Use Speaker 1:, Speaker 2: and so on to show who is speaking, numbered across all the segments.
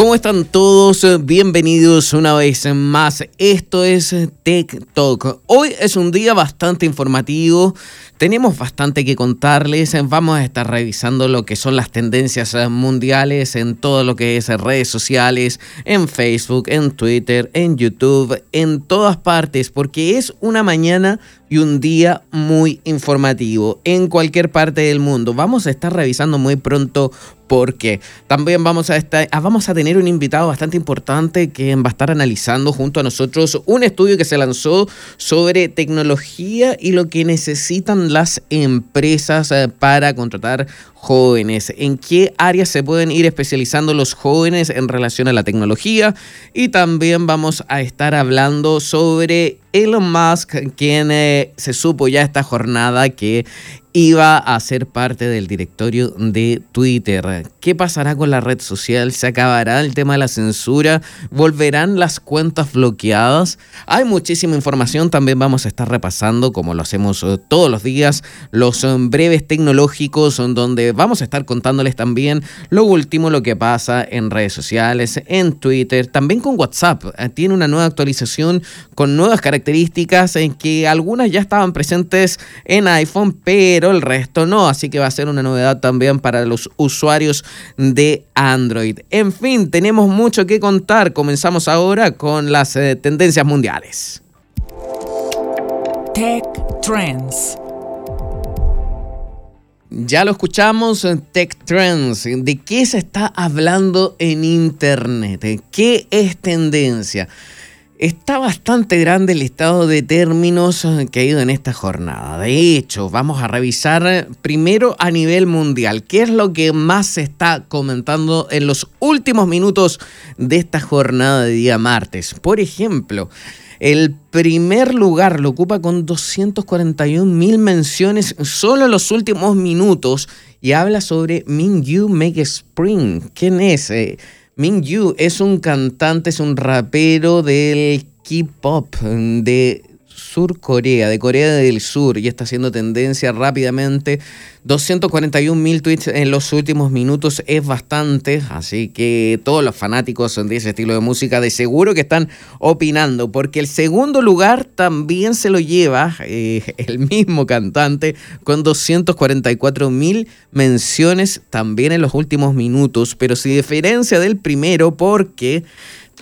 Speaker 1: ¿Cómo están todos? Bienvenidos una vez más. Esto es Tech Talk. Hoy es un día bastante informativo. Tenemos bastante que contarles. Vamos a estar revisando lo que son las tendencias mundiales en todo lo que es redes sociales, en Facebook, en Twitter, en YouTube, en todas partes, porque es una mañana y un día muy informativo en cualquier parte del mundo. Vamos a estar revisando muy pronto porque también vamos a, estar, ah, vamos a tener un invitado bastante importante que va a estar analizando junto a nosotros un estudio que se lanzó sobre tecnología y lo que necesitan las empresas eh, para contratar jóvenes, en qué áreas se pueden ir especializando los jóvenes en relación a la tecnología y también vamos a estar hablando sobre Elon Musk, quien eh, se supo ya esta jornada que iba a ser parte del directorio de Twitter. ¿Qué pasará con la red social? ¿Se acabará el tema de la censura? ¿Volverán las cuentas bloqueadas? Hay muchísima información, también vamos a estar repasando, como lo hacemos eh, todos los días, los eh, breves tecnológicos, donde vamos a estar contándoles también lo último, lo que pasa en redes sociales, en Twitter, también con WhatsApp. Eh, tiene una nueva actualización con nuevas características en que algunas ya estaban presentes en iPhone, pero pero el resto no, así que va a ser una novedad también para los usuarios de Android. En fin, tenemos mucho que contar. Comenzamos ahora con las eh, tendencias mundiales.
Speaker 2: Tech Trends.
Speaker 1: Ya lo escuchamos en Tech Trends. ¿De qué se está hablando en Internet? ¿Qué es tendencia? Está bastante grande el listado de términos que ha ido en esta jornada. De hecho, vamos a revisar primero a nivel mundial qué es lo que más se está comentando en los últimos minutos de esta jornada de día martes. Por ejemplo, el primer lugar lo ocupa con 241 mil menciones solo en los últimos minutos y habla sobre Mingyu Mega Spring. ¿Quién es? Eh, Yu es un cantante, es un rapero del K-pop de Sur Corea, de Corea del Sur, y está haciendo tendencia rápidamente. 241 mil tweets en los últimos minutos es bastante, así que todos los fanáticos de ese estilo de música de seguro que están opinando, porque el segundo lugar también se lo lleva eh, el mismo cantante con 244 mil menciones también en los últimos minutos, pero sin diferencia del primero porque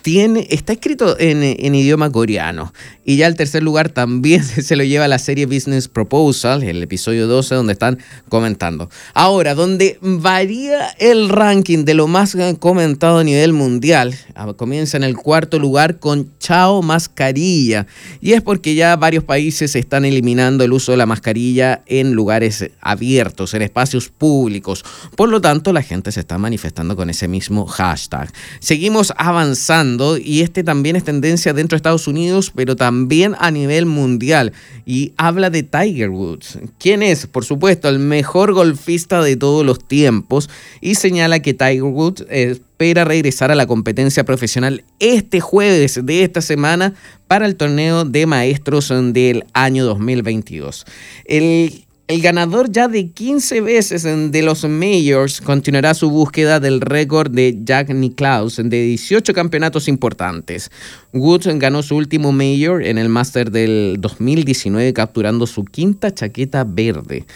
Speaker 1: está escrito en, idioma coreano. Y ya el tercer lugar también se lo lleva la serie Business Proposal, el episodio 12, donde están comentando. Ahora, donde varía el ranking de lo más comentado a nivel mundial, ah, comienza en el cuarto lugar con Chao Mascarilla. Y es porque ya varios países están eliminando el uso de la mascarilla en lugares abiertos, en espacios públicos. Por lo tanto, la gente se está manifestando con ese mismo hashtag. Seguimos avanzando y este también es tendencia dentro de Estados Unidos, pero también a nivel mundial. Y habla de Tiger Woods, quien es, por supuesto, el mejor golfista de todos los tiempos y señala que Tiger Woods espera regresar a la competencia profesional este jueves de esta semana para el torneo de maestros del año 2022. El el ganador ya de 15 veces de los Majors continuará su búsqueda del récord de Jack Nicklaus de 18 campeonatos importantes. Woods ganó su último Major en el Master del 2019 capturando su quinta chaqueta verde.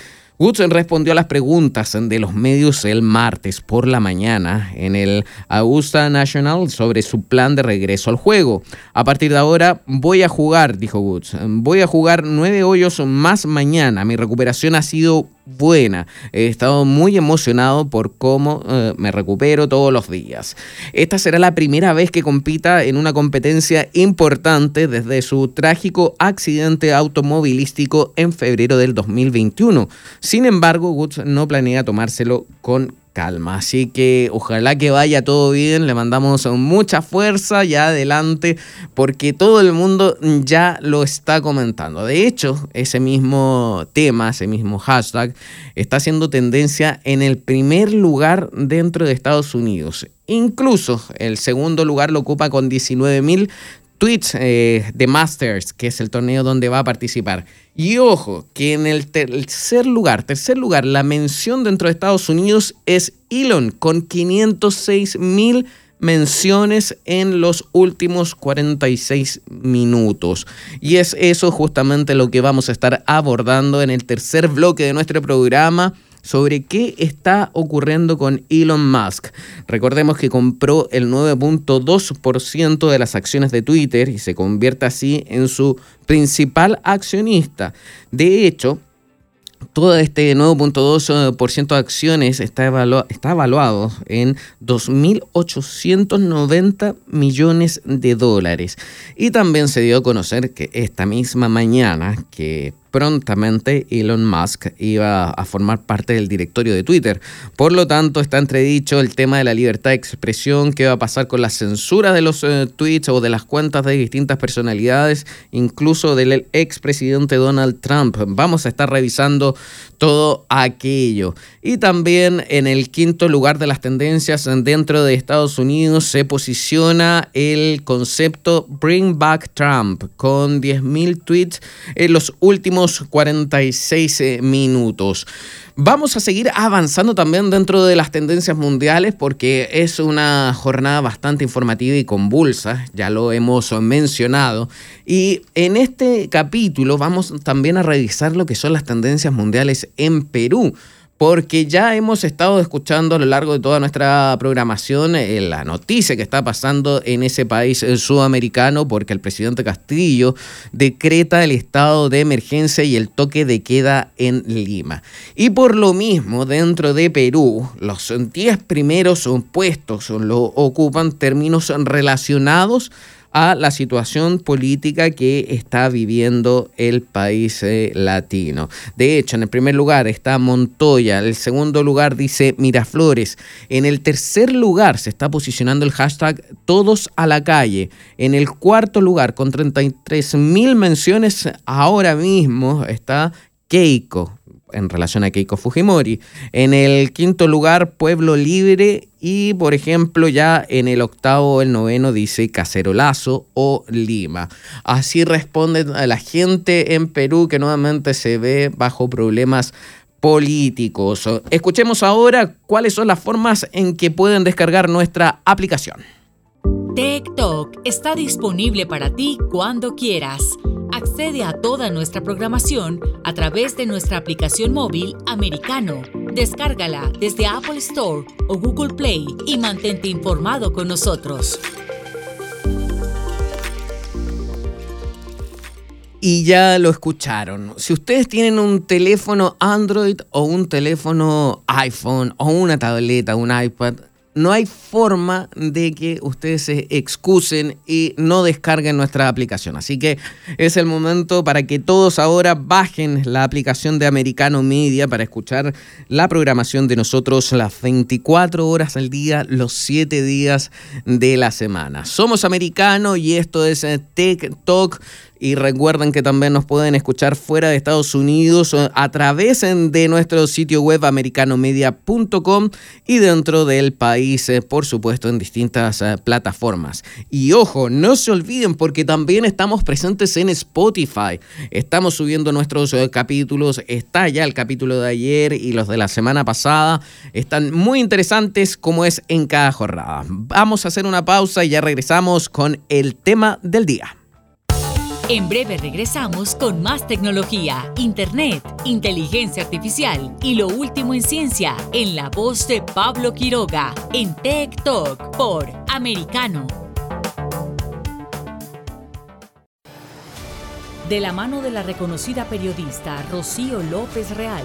Speaker 1: Woodson respondió a las preguntas de los medios el martes por la mañana en el Augusta National sobre su plan de regreso al juego. A partir de ahora voy a jugar, dijo Woods. Voy a jugar nueve hoyos más mañana. Mi recuperación ha sido buena. He estado muy emocionado por cómo eh, me recupero todos los días. Esta será la primera vez que compita en una competencia importante desde su trágico accidente automovilístico en febrero del 2021. Sin embargo, Woods no planea tomárselo con calma. Así que ojalá que vaya todo bien, le mandamos mucha fuerza y adelante porque todo el mundo ya lo está comentando. De hecho, ese mismo tema, ese mismo hashtag, está haciendo tendencia en el primer lugar dentro de Estados Unidos. Incluso el segundo lugar lo ocupa con 19 mil tweets eh, de Masters, que es el torneo donde va a participar. Y ojo, que en el tercer lugar, tercer lugar, la mención dentro de Estados Unidos es Elon, con 506 mil menciones en los últimos 46 minutos. Y es eso justamente lo que vamos a estar abordando en el tercer bloque de nuestro programa sobre qué está ocurriendo con Elon Musk. Recordemos que compró el 9.2% de las acciones de Twitter y se convierte así en su principal accionista. De hecho, todo este 9.2% de acciones está, está evaluado en 2.890 millones de dólares. Y también se dio a conocer que esta misma mañana, que prontamente Elon Musk iba a formar parte del directorio de Twitter. Por lo tanto, está entredicho el tema de la libertad de expresión, qué va a pasar con la censura de los eh, tweets o de las cuentas de distintas personalidades, incluso del expresidente Donald Trump. Vamos a estar revisando todo aquello. Y también en el quinto lugar de las tendencias dentro de Estados Unidos se posiciona el concepto Bring Back Trump con 10.000 tweets en los últimos 46 eh, minutos. Vamos a seguir avanzando también dentro de las tendencias mundiales porque es una jornada bastante informativa y convulsa, ya lo hemos mencionado. Y en este capítulo vamos también a revisar lo que son las tendencias mundiales en Perú porque ya hemos estado escuchando a lo largo de toda nuestra programación eh, la noticia que está pasando en ese país eh, sudamericano, porque el presidente Castillo decreta el estado de emergencia y el toque de queda en Lima. Y por lo mismo, dentro de Perú, los 10 primeros puestos lo ocupan términos relacionados a la situación política que está viviendo el país eh, latino. De hecho, en el primer lugar está Montoya, en el segundo lugar dice Miraflores, en el tercer lugar se está posicionando el hashtag Todos a la calle, en el cuarto lugar con 33 mil menciones ahora mismo está Keiko, en relación a Keiko Fujimori. En el quinto lugar, Pueblo Libre. Y, por ejemplo, ya en el octavo o el noveno dice Cacerolazo o Lima. Así responde a la gente en Perú que nuevamente se ve bajo problemas políticos. Escuchemos ahora cuáles son las formas en que pueden descargar nuestra aplicación.
Speaker 2: TikTok está disponible para ti cuando quieras. Accede a toda nuestra programación a través de nuestra aplicación móvil americano. Descárgala desde Apple Store o Google Play y mantente informado con nosotros.
Speaker 1: Y ya lo escucharon. Si ustedes tienen un teléfono Android o un teléfono iPhone o una tableta, un iPad, no hay forma de que ustedes se excusen y no descarguen nuestra aplicación. Así que es el momento para que todos ahora bajen la aplicación de Americano Media para escuchar la programación de nosotros las 24 horas al día, los 7 días de la semana. Somos Americano y esto es Tech Talk y recuerden que también nos pueden escuchar fuera de Estados Unidos eh, a través de nuestro sitio web americanomedia.com y dentro del país, eh, por supuesto, en distintas eh, plataformas. Y ojo, no se olviden porque también estamos presentes en Spotify. Estamos subiendo nuestros capítulos. Está ya el capítulo de ayer y los de la semana pasada. Están muy interesantes como es en cada jornada. Vamos a hacer una pausa y ya regresamos con el tema del día.
Speaker 2: En breve regresamos con más tecnología, internet, inteligencia artificial y lo último en ciencia en la voz de Pablo Quiroga en Tech Talk por Americano. De la mano de la reconocida periodista Rocío López Real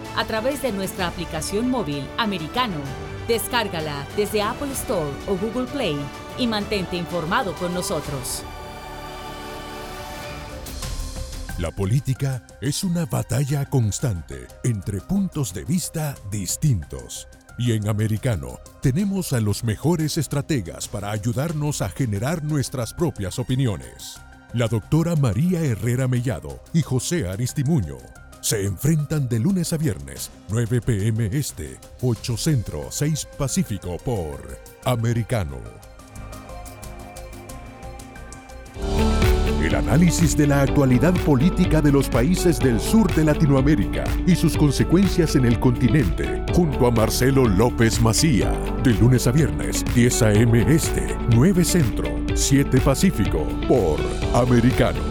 Speaker 2: a través de nuestra aplicación móvil Americano. Descárgala desde Apple Store o Google Play y mantente informado con nosotros.
Speaker 3: La política es una batalla constante entre puntos de vista distintos. Y en Americano tenemos a los mejores estrategas para ayudarnos a generar nuestras propias opiniones. La doctora María Herrera Mellado y José Aristimuño se enfrentan de lunes a viernes, 9 pm este, 8 centro, 6 pacífico por Americano. El análisis de la actualidad política de los países del sur de Latinoamérica y sus consecuencias en el continente, junto a Marcelo López Macía, de lunes a viernes, 10 a.m. Este, 9 Centro, 7 Pacífico, por Americano.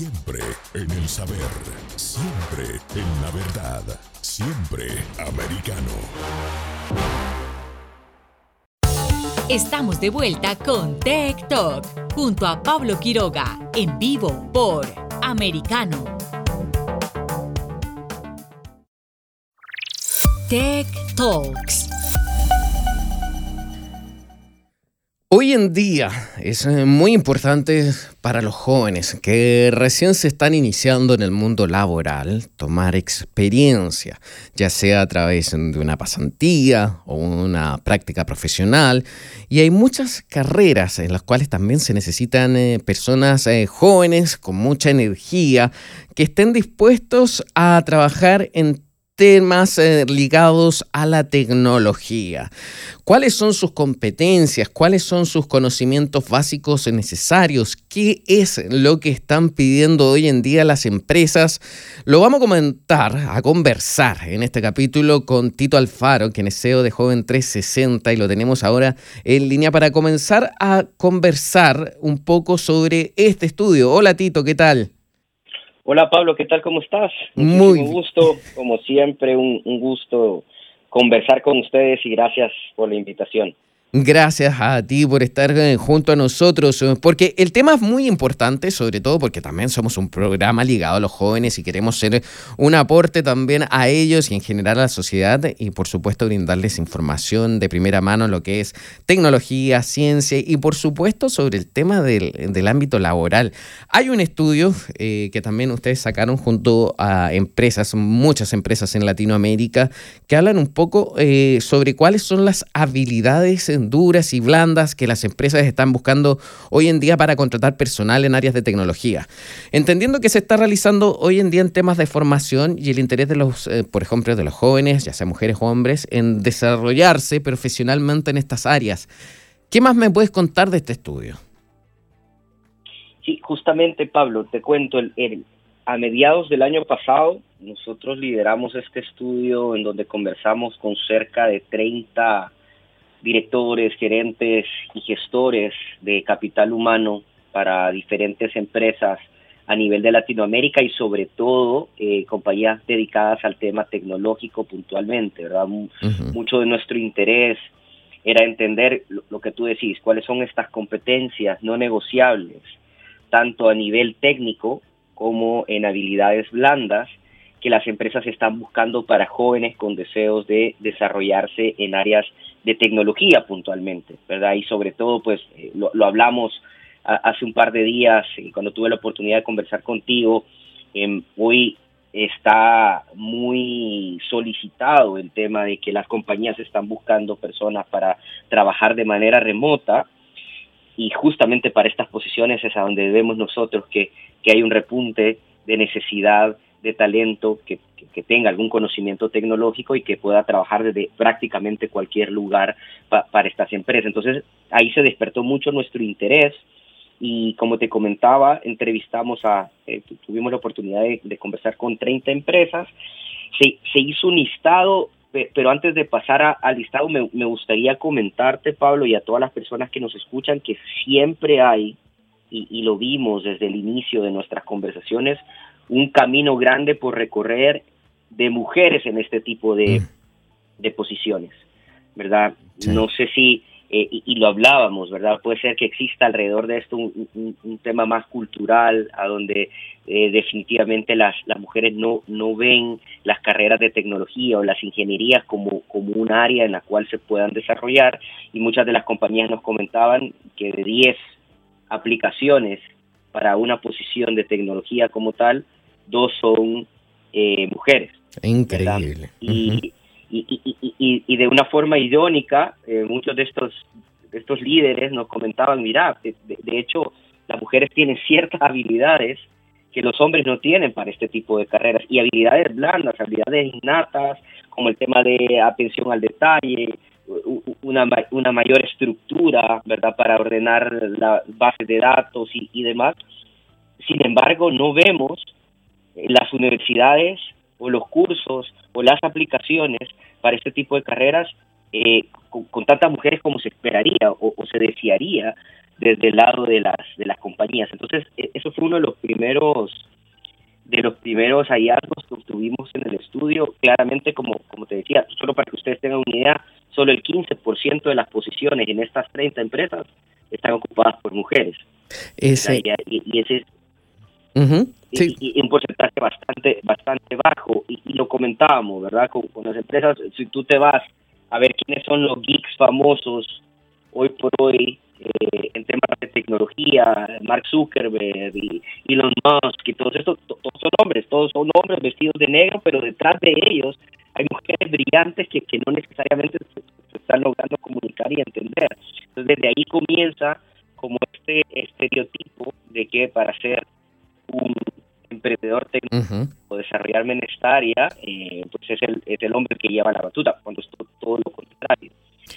Speaker 3: Siempre en el saber, siempre en la verdad. Siempre americano.
Speaker 2: Estamos de vuelta con Tech Talk junto a Pablo Quiroga en vivo por Americano. Tech Talks.
Speaker 1: Hoy en día es eh, muy importante para los jóvenes que recién se están iniciando en el mundo laboral tomar experiencia, ya sea a través de una pasantía o una práctica profesional. Y hay muchas carreras en las cuales también se necesitan eh, personas eh, jóvenes con mucha energía que estén dispuestos a trabajar en temas eh, ligados a la tecnología. ¿Cuáles son sus competencias? ¿Cuáles son sus conocimientos básicos necesarios? ¿Qué es lo que están pidiendo hoy en día las empresas? Lo vamos a comentar, a conversar en este capítulo con Tito Alfaro, quien es CEO de Joven 360 y lo tenemos ahora en línea para comenzar a conversar un poco sobre este estudio. Hola Tito, ¿qué tal?
Speaker 4: Hola Pablo, ¿qué tal? ¿Cómo estás?
Speaker 1: Muy
Speaker 4: Un gusto, como siempre, un, un gusto conversar con ustedes y gracias por la invitación.
Speaker 1: Gracias a ti por estar eh, junto a nosotros, eh, porque el tema es muy importante, sobre todo porque también somos un programa ligado a los jóvenes y queremos ser un aporte también a ellos y en general a la sociedad y por supuesto brindarles información de primera mano en lo que es tecnología, ciencia y por supuesto sobre el tema del, ámbito laboral. Hay un estudio eh, que también ustedes sacaron junto a empresas, muchas empresas en Latinoamérica, que hablan un poco sobre cuáles son las habilidades duras y blandas que las empresas están buscando hoy en día para contratar personal en áreas de tecnología. Entendiendo que se está realizando hoy en día en temas de formación y el interés de los, eh, por ejemplo, de los jóvenes, ya sea mujeres o hombres, en desarrollarse profesionalmente en estas áreas. ¿Qué más me puedes contar de este estudio?
Speaker 4: Sí, justamente Pablo, te cuento, el, a mediados del año pasado nosotros lideramos este estudio en donde conversamos con cerca de 30 directores, gerentes y gestores de capital humano para diferentes empresas a nivel de Latinoamérica y sobre todo eh, compañías dedicadas al tema tecnológico puntualmente, ¿verdad? Mucho de nuestro interés era entender lo, lo, que tú decís, cuáles son estas competencias no negociables, tanto a nivel técnico como en habilidades blandas que las empresas están buscando para jóvenes con deseos de desarrollarse en áreas de tecnología puntualmente, ¿verdad? Y sobre todo, pues, eh, lo, hablamos hace un par de días eh, cuando tuve la oportunidad de conversar contigo. Em, hoy está muy solicitado el tema de que las compañías están buscando personas para trabajar de manera remota y justamente para estas posiciones es a donde vemos nosotros que, que hay un repunte de necesidad de talento que, tenga algún conocimiento tecnológico y que pueda trabajar desde prácticamente cualquier lugar para estas empresas. Entonces ahí se despertó mucho nuestro interés y como te comentaba, entrevistamos a, eh, tuvimos la oportunidad de, conversar con 30 empresas, se, se hizo un listado pero antes de pasar al listado, me, me, gustaría comentarte, Pablo, y a todas las personas que nos escuchan, que siempre hay, y, y, lo vimos desde el inicio de nuestras conversaciones, un camino grande por recorrer de mujeres en este tipo de, mm. de posiciones, ¿verdad? No sé si, eh, y, lo hablábamos, ¿verdad? Puede ser que exista alrededor de esto un, tema más cultural, a donde eh, definitivamente las, las mujeres no, no ven las carreras de tecnología o las ingenierías como, como un área en la cual se puedan desarrollar, y muchas de las compañías nos comentaban que de 10 aplicaciones para una posición de tecnología como tal, dos son eh, mujeres.
Speaker 1: Increíble.
Speaker 4: Y, y, de una forma irónica, eh, muchos de estos, estos líderes nos comentaban, mira, de, hecho, las mujeres tienen ciertas habilidades que los hombres no tienen para este tipo de carreras, y habilidades blandas, habilidades innatas, como el tema de atención al detalle, una, una mayor estructura, ¿verdad?, para ordenar la base de datos y, y demás. Sin embargo, no vemos las universidades o los cursos o las aplicaciones para este tipo de carreras eh, con, tantas mujeres como se esperaría o, se desearía desde el lado de las de las compañías. Entonces, e, eso fue uno de los primeros de los primeros hallazgos que obtuvimos en el estudio. Claramente, como, como te decía, solo para que ustedes tengan una idea, solo el 15% de las posiciones en estas 30 empresas están ocupadas por mujeres.
Speaker 1: Ese...
Speaker 4: y, ese y, un porcentaje bastante bastante bajo. Y, lo comentábamos verdad con, las empresas si tú te vas a ver quiénes son los geeks famosos hoy por hoy eh, en temas de tecnología Mark Zuckerberg y Elon Musk y todos estos todos son hombres todos son hombres vestidos de negro pero detrás de ellos hay mujeres brillantes que, que no necesariamente se, se están logrando comunicar y entender. Entonces desde ahí comienza como este estereotipo de que para ser un emprendedor técnico o desarrollarme en esta área, eh, pues es el, es el hombre que lleva la batuta, cuando es todo lo contrario.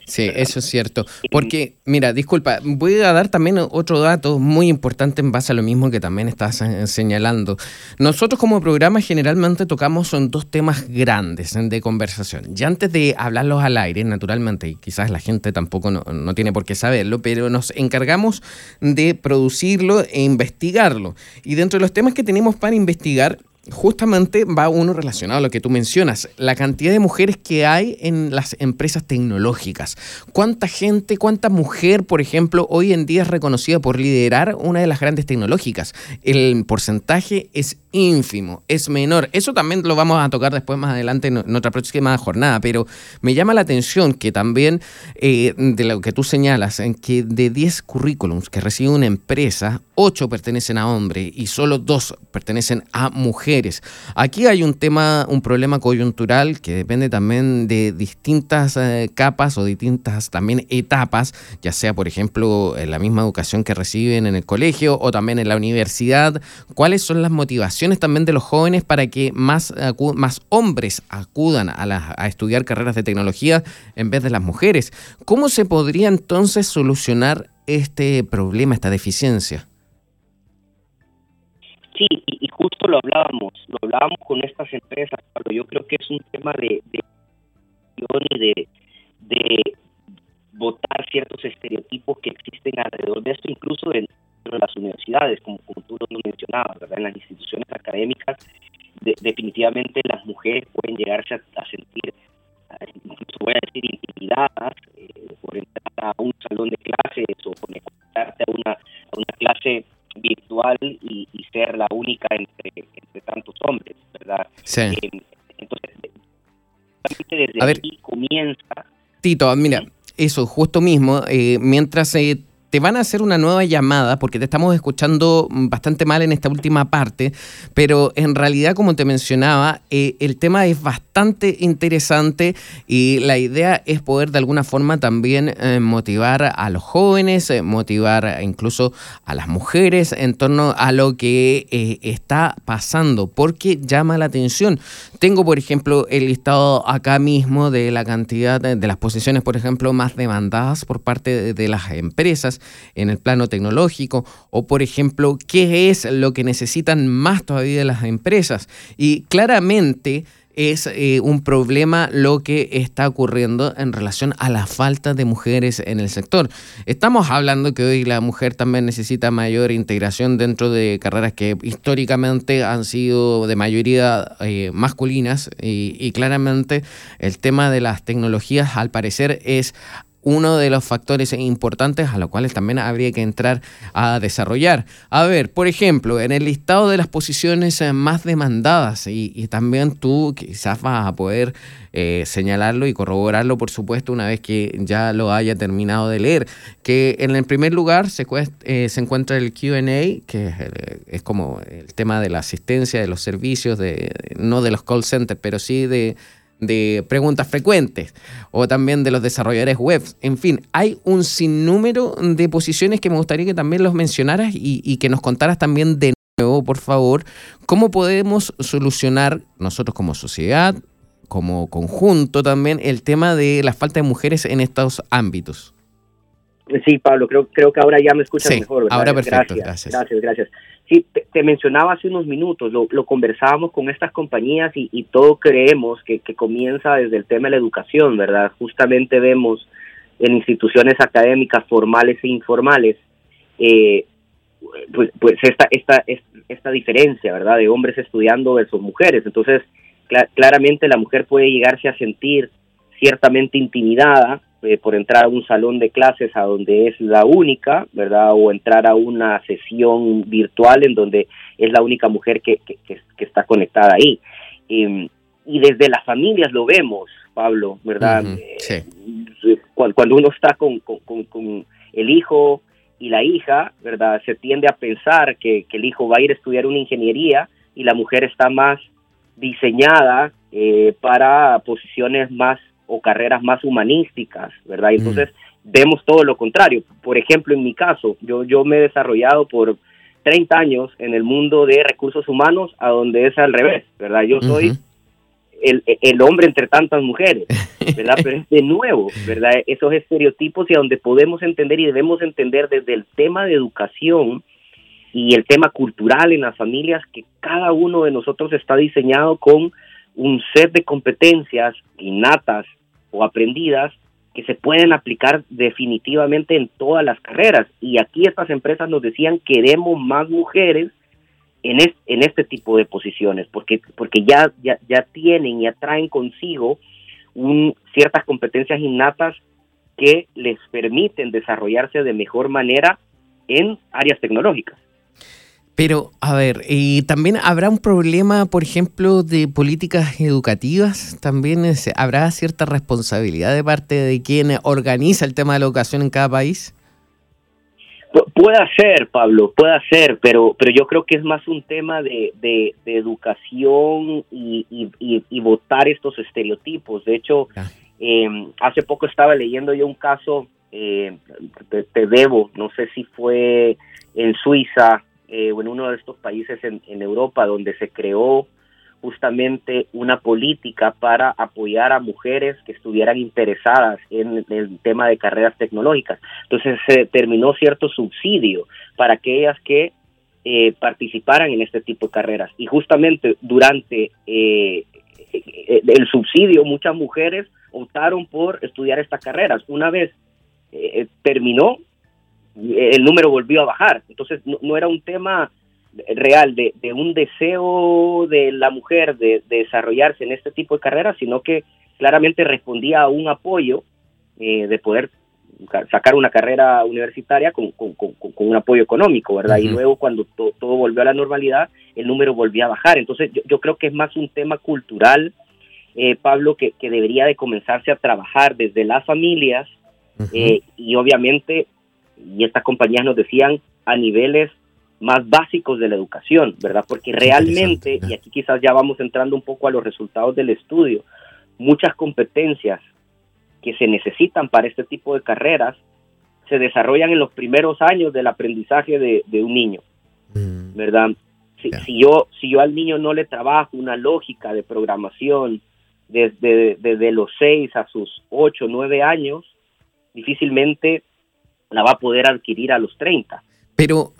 Speaker 1: Sí, eso es cierto. Porque, mira, disculpa, voy a dar también otro dato muy importante en base a lo mismo que también estás eh, señalando. Nosotros como programa generalmente tocamos son dos temas grandes de conversación. Y antes de hablarlos al aire, naturalmente, y quizás la gente tampoco no, no tiene por qué saberlo, pero nos encargamos de producirlo e investigarlo. Y dentro de los temas que tenemos para investigar, justamente va uno relacionado a lo que tú mencionas, la cantidad de mujeres que hay en las empresas tecnológicas. ¿Cuánta gente, cuánta mujer, por ejemplo, hoy en día es reconocida por liderar una de las grandes tecnológicas? El porcentaje es ínfimo, es menor. Eso también lo vamos a tocar después más adelante en otra próxima jornada, pero me llama la atención que también eh, de lo que tú señalas, en que de 10 currículums que recibe una empresa, 8 pertenecen a hombres y solo 2 pertenecen a mujeres. Aquí hay un tema, un problema coyuntural que depende también de distintas eh, capas o distintas también etapas, ya sea por ejemplo en la misma educación que reciben en el colegio o también en la universidad. ¿Cuáles son las motivaciones? También de los jóvenes para que más, más hombres acudan a, a estudiar carreras de tecnología en vez de las mujeres. ¿Cómo se podría entonces solucionar este problema, esta deficiencia?
Speaker 4: Sí, y, justo lo hablábamos, lo hablábamos con estas empresas, pero yo creo que es un tema de, de de, de votar ciertos estereotipos que existen alrededor de esto, incluso en, de las universidades, como, tú lo mencionabas, ¿verdad? en las instituciones académicas, definitivamente las mujeres pueden llegarse a, sentir, incluso voy a decir, intimidadas eh, por entrar a un salón de clases o conectarte a una, a una clase virtual y, ser la única entre, entre tantos hombres, ¿verdad?
Speaker 1: Sí.
Speaker 4: Eh, entonces, desde a ver, comienza...
Speaker 1: Tito, mira, eso, justo mismo, eh, mientras te van a hacer una nueva llamada porque te estamos escuchando bastante mal en esta última parte, pero en realidad, como te mencionaba, eh, el tema es bastante interesante y la idea es poder de alguna forma también eh, motivar a los jóvenes, eh, motivar incluso a las mujeres en torno a lo que está pasando, porque llama la atención. Tengo, por ejemplo, el listado acá mismo de la cantidad de, las posiciones, por ejemplo, más demandadas por parte de las empresas en el plano tecnológico o, por ejemplo, qué es lo que necesitan más todavía las empresas. Y claramente es eh, un problema lo que está ocurriendo en relación a la falta de mujeres en el sector. Estamos hablando que hoy la mujer también necesita mayor integración dentro de carreras que históricamente han sido de mayoría eh, masculinas y, y claramente el tema de las tecnologías al parecer es uno de los factores importantes a los cuales también habría que entrar a desarrollar. A ver, por ejemplo, en el listado de las posiciones eh, más demandadas, y, también tú quizás vas a poder eh, señalarlo y corroborarlo, por supuesto, una vez que ya lo haya terminado de leer, que en el primer lugar se, eh, se encuentra el QA, que es, es, como el tema de la asistencia, de los servicios, de, no de los call centers, pero sí de de preguntas frecuentes o también de los desarrolladores web. En fin, hay un sinnúmero de posiciones que me gustaría que también los mencionaras y, que nos contaras también de nuevo, por favor, cómo podemos solucionar nosotros como sociedad, como conjunto también, el tema de la falta de mujeres en estos ámbitos.
Speaker 4: Sí, Pablo, creo, creo que ahora ya me escuchas mejor.
Speaker 1: Ahora perfecto, gracias.
Speaker 4: Gracias, gracias. Sí, te, mencionaba hace unos minutos, lo, conversábamos con estas compañías y, y todo creemos que, comienza desde el tema de la educación, ¿verdad? Justamente vemos en instituciones académicas formales e informales, eh, pues, pues esta, esta, esta diferencia, ¿verdad? De hombres estudiando versus mujeres. Entonces, claramente la mujer puede llegarse a sentir ciertamente intimidada eh, por entrar a un salón de clases a donde es la única, ¿verdad? O entrar a una sesión virtual en donde es la única mujer que, que, está conectada ahí. Em, y desde las familias lo vemos, Pablo, ¿verdad?
Speaker 1: sí.
Speaker 4: Eh, cuando, uno está con, con, el hijo y la hija, ¿verdad? Se tiende a pensar que, que, el hijo va a ir a estudiar una ingeniería y la mujer está más diseñada eh, para posiciones más o carreras más humanísticas, ¿verdad? Y entonces vemos todo lo contrario. Por ejemplo, en mi caso, yo, yo me he desarrollado por 30 años en el mundo de recursos humanos, a donde es al revés, ¿verdad? Yo soy el, el, hombre entre tantas mujeres, ¿verdad? Pero es de nuevo, ¿verdad? Esos estereotipos y a donde podemos entender y debemos entender desde el tema de educación y el tema cultural en las familias que cada uno de nosotros está diseñado con un set de competencias innatas o aprendidas que se pueden aplicar definitivamente en todas las carreras. Y aquí estas empresas nos decían, queremos más mujeres en, en este tipo de posiciones, porque, porque ya, ya, ya tienen, ya traen consigo un, ciertas competencias innatas que les permiten desarrollarse de mejor manera en áreas tecnológicas.
Speaker 1: Pero, a ver, y también habrá un problema, por ejemplo, de políticas educativas. También habrá cierta responsabilidad de parte de quien organiza el tema de la educación en cada país.
Speaker 4: puede ser, Pablo, puede ser, pero, pero yo creo que es más un tema de, de, educación y, y, votar estos estereotipos. De hecho, em, hace poco estaba leyendo yo un caso, eh, te debo, no sé si fue en Suiza eh, en uno de estos países en, Europa donde se creó justamente una política para apoyar a mujeres que estuvieran interesadas en el tema de carreras tecnológicas. Entonces se terminó cierto subsidio para aquellas que eh, participaran en este tipo de carreras. Y justamente durante eh, el subsidio muchas mujeres optaron por estudiar estas carreras. Una vez terminó, el número volvió a bajar. Entonces no, era un tema real de, un deseo de la mujer de, desarrollarse en este tipo de carreras, sino que claramente respondía a un apoyo eh, de poder sacar una carrera universitaria con, un apoyo económico, ¿verdad? Y luego cuando todo volvió a la normalidad, el número volvió a bajar. Entonces yo, creo que es más un tema cultural, eh, Pablo, que, debería de comenzarse a trabajar desde las familias eh, y obviamente y estas compañías nos decían a niveles más básicos de la educación, ¿verdad? Porque realmente, y aquí quizás ya vamos entrando un poco a los resultados del estudio, muchas competencias que se necesitan para este tipo de carreras se desarrollan en los primeros años del aprendizaje de, un niño, mm. ¿verdad? Si, yo, si yo al niño no le trabajo una lógica de programación desde, desde los 6 a sus 8, 9 años, difícilmente la va a poder adquirir a los 30.
Speaker 1: Pero,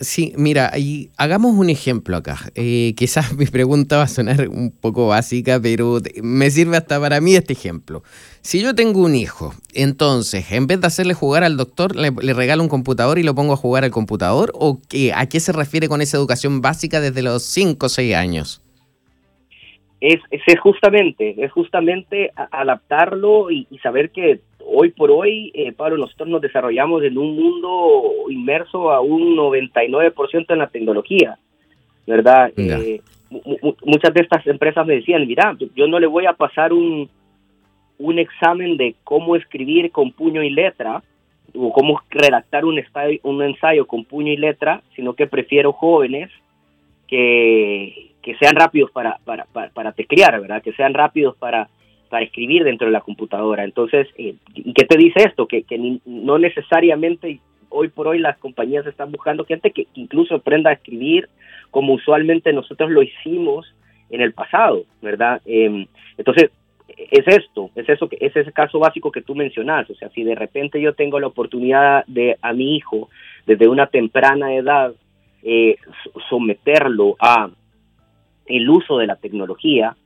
Speaker 1: sí, mira, hagamos un ejemplo acá. Eh, quizás mi pregunta va a sonar un poco básica, pero me sirve hasta para mí este ejemplo. Si yo tengo un hijo, entonces, en vez de hacerle jugar al doctor, le, regalo un computador y lo pongo a jugar al computador, ¿o qué, a qué se refiere con esa educación básica desde los 5 o 6 años?
Speaker 4: Es, es, justamente, es justamente adaptarlo y saber que hoy por hoy, eh, Pablo, nosotros nos desarrollamos en un mundo inmerso a un 99% en la tecnología, ¿verdad? Eh, muchas de estas empresas me decían, mira, yo no le voy a pasar un, un examen de cómo escribir con puño y letra o cómo redactar un, un ensayo con puño y letra, sino que prefiero jóvenes que, que sean rápidos para, para, para, para teclear, ¿verdad? Que sean rápidos para para escribir dentro de la computadora. Entonces, eh, ¿y qué te dice esto? Que, no necesariamente hoy por hoy las compañías están buscando gente que, incluso aprenda a escribir como usualmente nosotros lo hicimos en el pasado, ¿verdad? Em, entonces, es esto, es eso que es ese caso básico que tú mencionas, o sea, si de repente yo tengo la oportunidad de a mi hijo desde una temprana edad eh, someterlo a el uso de la tecnología,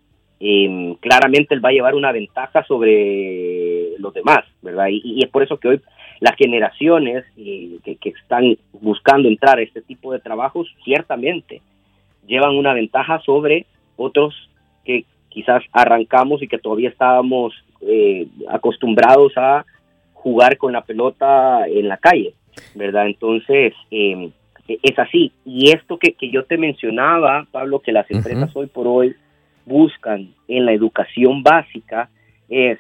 Speaker 4: eh, claramente él va a llevar una ventaja sobre los demás, ¿verdad? Y, es por eso que hoy las generaciones eh, que, están buscando entrar a este tipo de trabajos, ciertamente llevan una ventaja sobre otros que quizás arrancamos y que todavía estábamos eh, acostumbrados a jugar con la pelota en la calle, ¿verdad? Entonces, em, e, es así. Y esto que, que, yo te mencionaba, Pablo, que las empresas hoy por hoy buscan en la educación básica es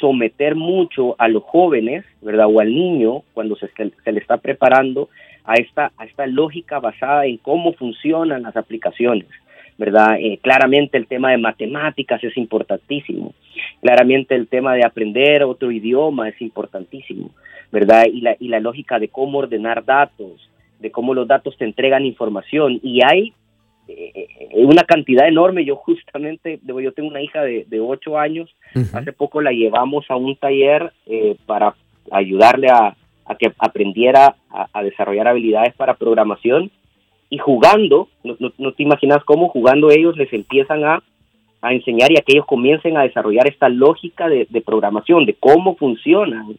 Speaker 4: someter mucho a los jóvenes, ¿verdad? O al niño cuando se, se le está preparando a esta, a esta lógica basada en cómo funcionan las aplicaciones, ¿verdad? Eh, claramente el tema de matemáticas es importantísimo, claramente el tema de aprender otro idioma es importantísimo, ¿verdad? Y la, y la lógica de cómo ordenar datos, de cómo los datos te entregan información. Y hay una cantidad enorme. Yo justamente, yo tengo una hija de, de 8 años, hace poco la llevamos a un taller eh, para ayudarle a, que aprendiera a, desarrollar habilidades para programación y jugando, no, te imaginas cómo jugando ellos les empiezan a, a, enseñar y a que ellos comiencen a desarrollar esta lógica de, programación, de cómo funcionan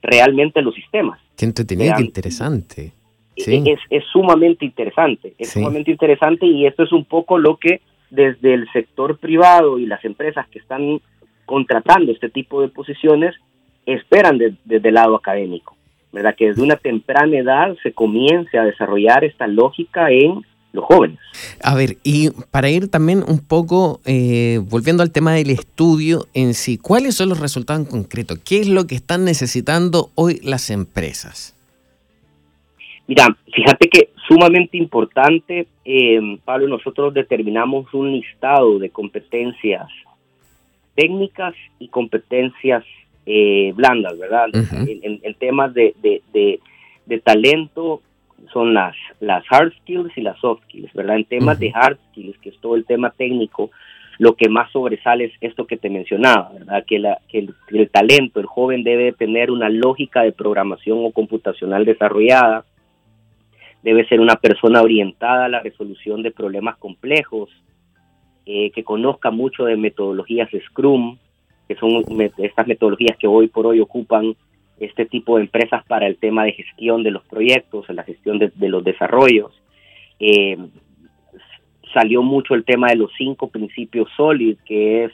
Speaker 4: realmente los sistemas.
Speaker 1: Qué entretenido, interesante.
Speaker 4: Es, sumamente interesante, es sumamente interesante y esto es un poco lo que desde el sector privado y las empresas que están contratando este tipo de posiciones esperan desde el lado académico, ¿verdad? Que desde una temprana edad se comience a desarrollar esta lógica en los jóvenes.
Speaker 1: A ver, y para ir también un poco eh, volviendo al tema del estudio en sí, ¿cuáles son los resultados en concreto? ¿Qué es lo que están necesitando hoy las empresas?
Speaker 4: Mira, fíjate que sumamente importante, eh, Pablo, nosotros determinamos un listado de competencias técnicas y competencias eh, blandas, ¿verdad? en, temas de, de, talento son las, las hard skills y las soft skills, ¿verdad? En temas de hard skills, que es todo el tema técnico, lo que más sobresale es esto que te mencionaba, ¿verdad? Que, la, que el, el talento, el joven debe tener una lógica de programación o computacional desarrollada, debe ser una persona orientada a la resolución de problemas complejos, eh, que conozca mucho de metodologías Scrum, que son estas metodologías que hoy por hoy ocupan este tipo de empresas para el tema de gestión de los proyectos, la gestión de, los desarrollos. Eh, salió mucho el tema de los cinco principios SOLID, que es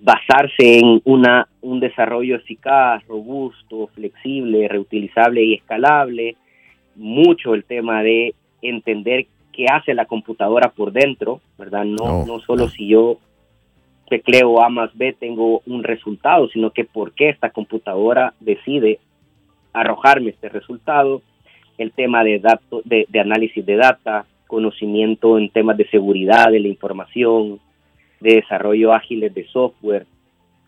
Speaker 4: basarse en una, un desarrollo eficaz, robusto, flexible, reutilizable y escalable, mucho el tema de entender qué hace la computadora por dentro, ¿verdad? No, no, solo si yo tecleo A más B tengo un resultado, sino que por qué esta computadora decide arrojarme este resultado, el tema de, datos, de, análisis de data, conocimiento en temas de seguridad de la información, de desarrollo ágiles de software,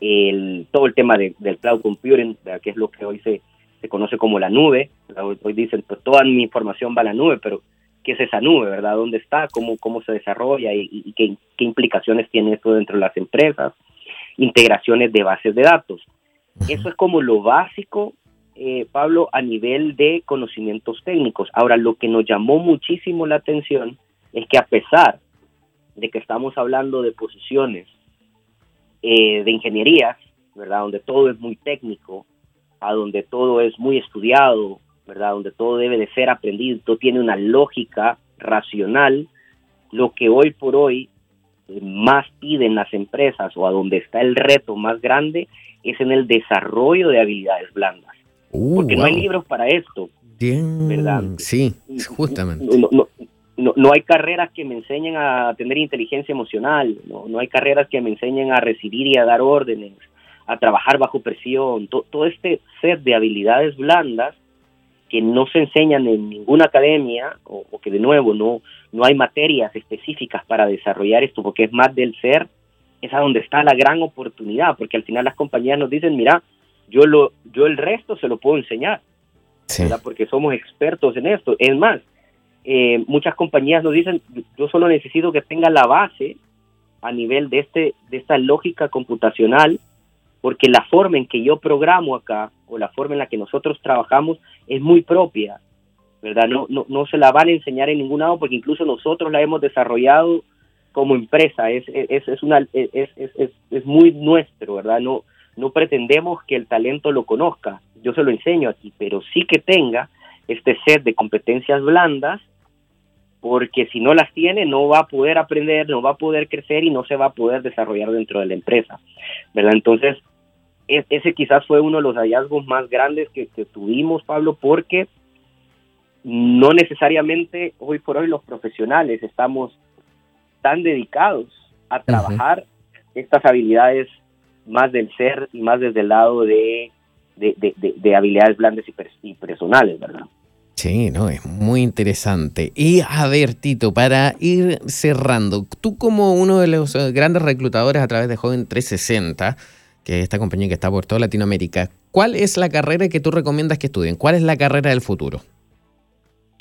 Speaker 4: el, todo el tema del cloud computing, que es lo que hoy se, se conoce como la nube. Hoy, dicen, pues toda mi información va a la nube, pero ¿qué es esa nube, verdad? ¿Dónde está? ¿Cómo, cómo se desarrolla? ¿Y, qué, qué, implicaciones tiene esto dentro de las empresas? Integraciones de bases de datos. Eso es como lo básico eh, Pablo, a nivel de conocimientos técnicos. Ahora, lo que nos llamó muchísimo la atención es que a pesar de que estamos hablando de posiciones eh, de ingenierías, ¿verdad? Donde todo es muy técnico, a donde todo es muy estudiado, ¿verdad? Donde todo debe de ser aprendido, todo tiene una lógica racional, lo que hoy por hoy eh, más piden las empresas o a donde está el reto más grande es en el desarrollo de habilidades blandas. Uh, porque no hay libros para esto. ¿verdad?
Speaker 1: Sí, justamente.
Speaker 4: No, no, hay carreras que me enseñen a tener inteligencia emocional, no, no hay carreras que me enseñen a recibir y a dar órdenes, a trabajar bajo presión, todo este set de habilidades blandas que no se enseñan en ninguna academia o, o, que de nuevo no, no hay materias específicas para desarrollar esto porque es más del ser, es a donde está la gran oportunidad, porque al final las compañías nos dicen, mira, yo, lo, yo el resto se lo puedo enseñar, porque somos expertos en esto. Es más, eh, muchas compañías nos dicen, yo solo necesito que tenga la base a nivel de, este, de esta lógica computacional, porque la forma en que yo programo acá o la forma en la que nosotros trabajamos es muy propia, ¿verdad? No, no, no se la van a enseñar en ningún lado porque incluso nosotros la hemos desarrollado como empresa, es, es, es, una, es, es, es muy nuestro, ¿verdad? No, no pretendemos que el talento lo conozca, yo se lo enseño aquí, pero sí que tenga este set de competencias blandas, porque si no las tiene no va a poder aprender, no va a poder crecer y no se va a poder desarrollar dentro de la empresa, ¿verdad? Entonces, ese quizás fue uno de los hallazgos más grandes que, tuvimos, Pablo, porque no necesariamente hoy por hoy los profesionales estamos tan dedicados a trabajar estas habilidades más del ser y más desde el lado de, de, habilidades blandas y, personales, ¿verdad?
Speaker 1: Sí, no, es muy interesante. Y a ver, Tito, para ir cerrando, tú como uno de los eh, grandes reclutadores a través de Joven 360, que es esta compañía que está por toda Latinoamérica, ¿cuál es la carrera que tú recomiendas que estudien? ¿Cuál es la carrera del futuro?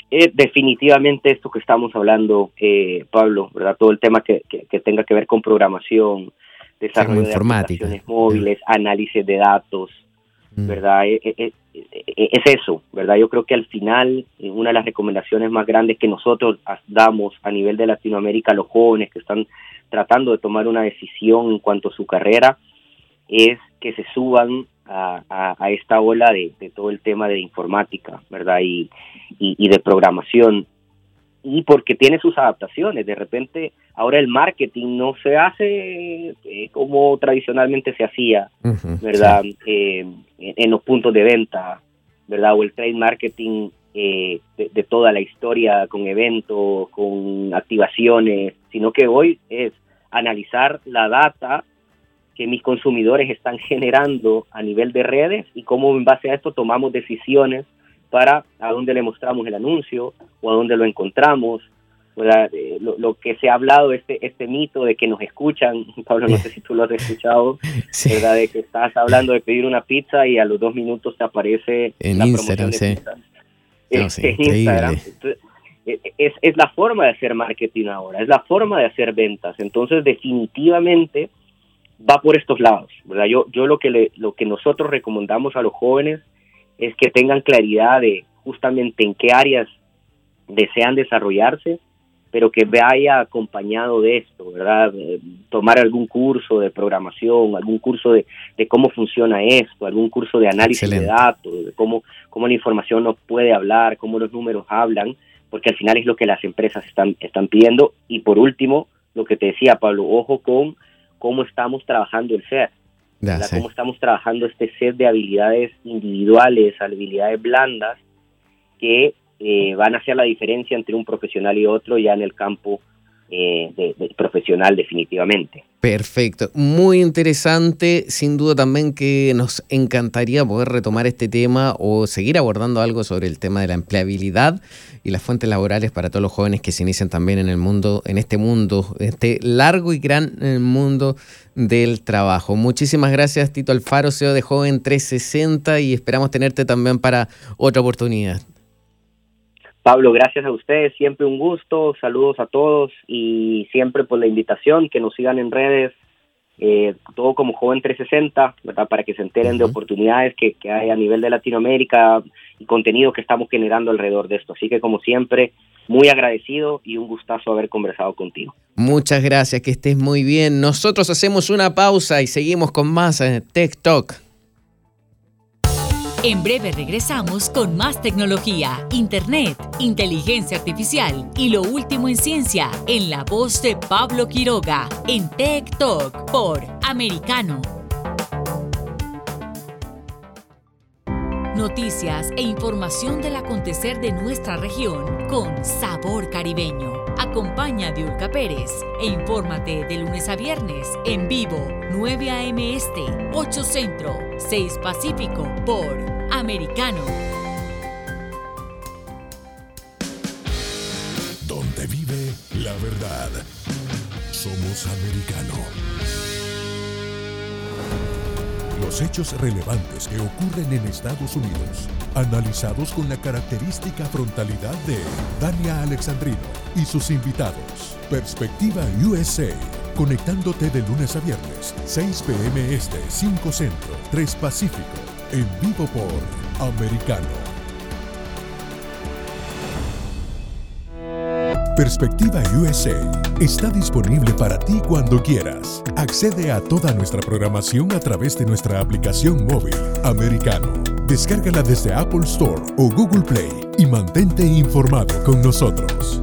Speaker 4: Eh, definitivamente esto que estamos hablando, eh, Pablo, ¿verdad? Todo el tema que, que, tenga que ver con programación, desarrollo de aplicaciones móviles, análisis de datos. ¿Verdad? E, e, e, es eso, ¿verdad? Yo creo que al final eh, una de las recomendaciones más grandes que nosotros damos a nivel de Latinoamérica a los jóvenes que están tratando de tomar una decisión en cuanto a su carrera es que se suban a, a, esta ola de, todo el tema de informática, ¿verdad? Y, y de programación y porque tiene sus adaptaciones. De repente, ahora el marketing no se hace eh, como tradicionalmente se hacía, ¿verdad? Eh, en, los puntos de venta, ¿verdad? O el trade marketing eh, de, toda la historia con eventos, con activaciones, sino que hoy es analizar la data que mis consumidores están generando a nivel de redes y cómo en base a esto tomamos decisiones para a dónde le mostramos el anuncio o a dónde lo encontramos. Eh, lo, que se ha hablado, este, este mito de que nos escuchan, Pablo, no sé si tú lo has escuchado, ¿verdad? De que estás hablando de pedir una pizza y a los dos minutos te aparece
Speaker 1: en la Instagram, sí.
Speaker 4: es, es, la forma de hacer marketing ahora, es la forma de hacer ventas. Entonces, definitivamente va por estos lados, ¿verdad? Yo, yo lo que le, lo que nosotros recomendamos a los jóvenes es que tengan claridad de justamente en qué áreas desean desarrollarse, pero que vaya acompañado de esto, ¿verdad? Tomar algún curso de programación, algún curso de, cómo funciona esto, algún curso de análisis de datos, de cómo, cómo la información nos puede hablar, cómo los números hablan, porque al final es lo que las empresas están, están pidiendo. Y por último, lo que te decía Pablo, ojo con cómo estamos trabajando el ser cómo estamos trabajando este set de habilidades individuales, habilidades blandas, que eh, van a hacer la diferencia entre un profesional y otro ya en el campo eh, profesional definitivamente.
Speaker 1: Perfecto, muy interesante, sin duda también que nos encantaría poder retomar este tema o seguir abordando algo sobre el tema de la empleabilidad y las fuentes laborales para todos los jóvenes que se inician también en el mundo, en este mundo, este largo y gran eh, mundo del trabajo. Muchísimas gracias Tito Alfaro, CEO de Joven 360 y esperamos tenerte también para otra oportunidad.
Speaker 4: Pablo, gracias a ustedes, siempre un gusto, saludos a todos y siempre por la invitación, que nos sigan en redes, eh, todo como Joven 360, ¿verdad? Para que se enteren de oportunidades que, que, hay a nivel de Latinoamérica y contenido que estamos generando alrededor de esto. Así que como siempre, muy agradecido y un gustazo haber conversado contigo.
Speaker 1: Muchas gracias, que estés muy bien. Nosotros hacemos una pausa y seguimos con más eh, Tech Talk.
Speaker 2: En breve regresamos con más tecnología, internet, inteligencia artificial y lo último en ciencia en la voz de Pablo Quiroga en Tech Talk por Americano. Noticias e información del acontecer de nuestra región con sabor caribeño. Acompaña a Diulca Pérez e infórmate de lunes a viernes en vivo 9 a.m. Este, 8 Centro, 6 Pacífico por Americano.
Speaker 3: Donde vive la verdad. Somos americano. Los hechos relevantes que ocurren en Estados Unidos, analizados con la característica frontalidad de Dania Alexandrino y sus invitados. Perspectiva USA conectándote de lunes a viernes, 6 pm este, 5 centro, 3 pacífico, en vivo por Americano. Perspectiva USA está disponible para ti cuando quieras. Accede a toda nuestra programación a través de nuestra aplicación móvil Americano. Descárgala desde Apple Store o Google Play y mantente informado con nosotros.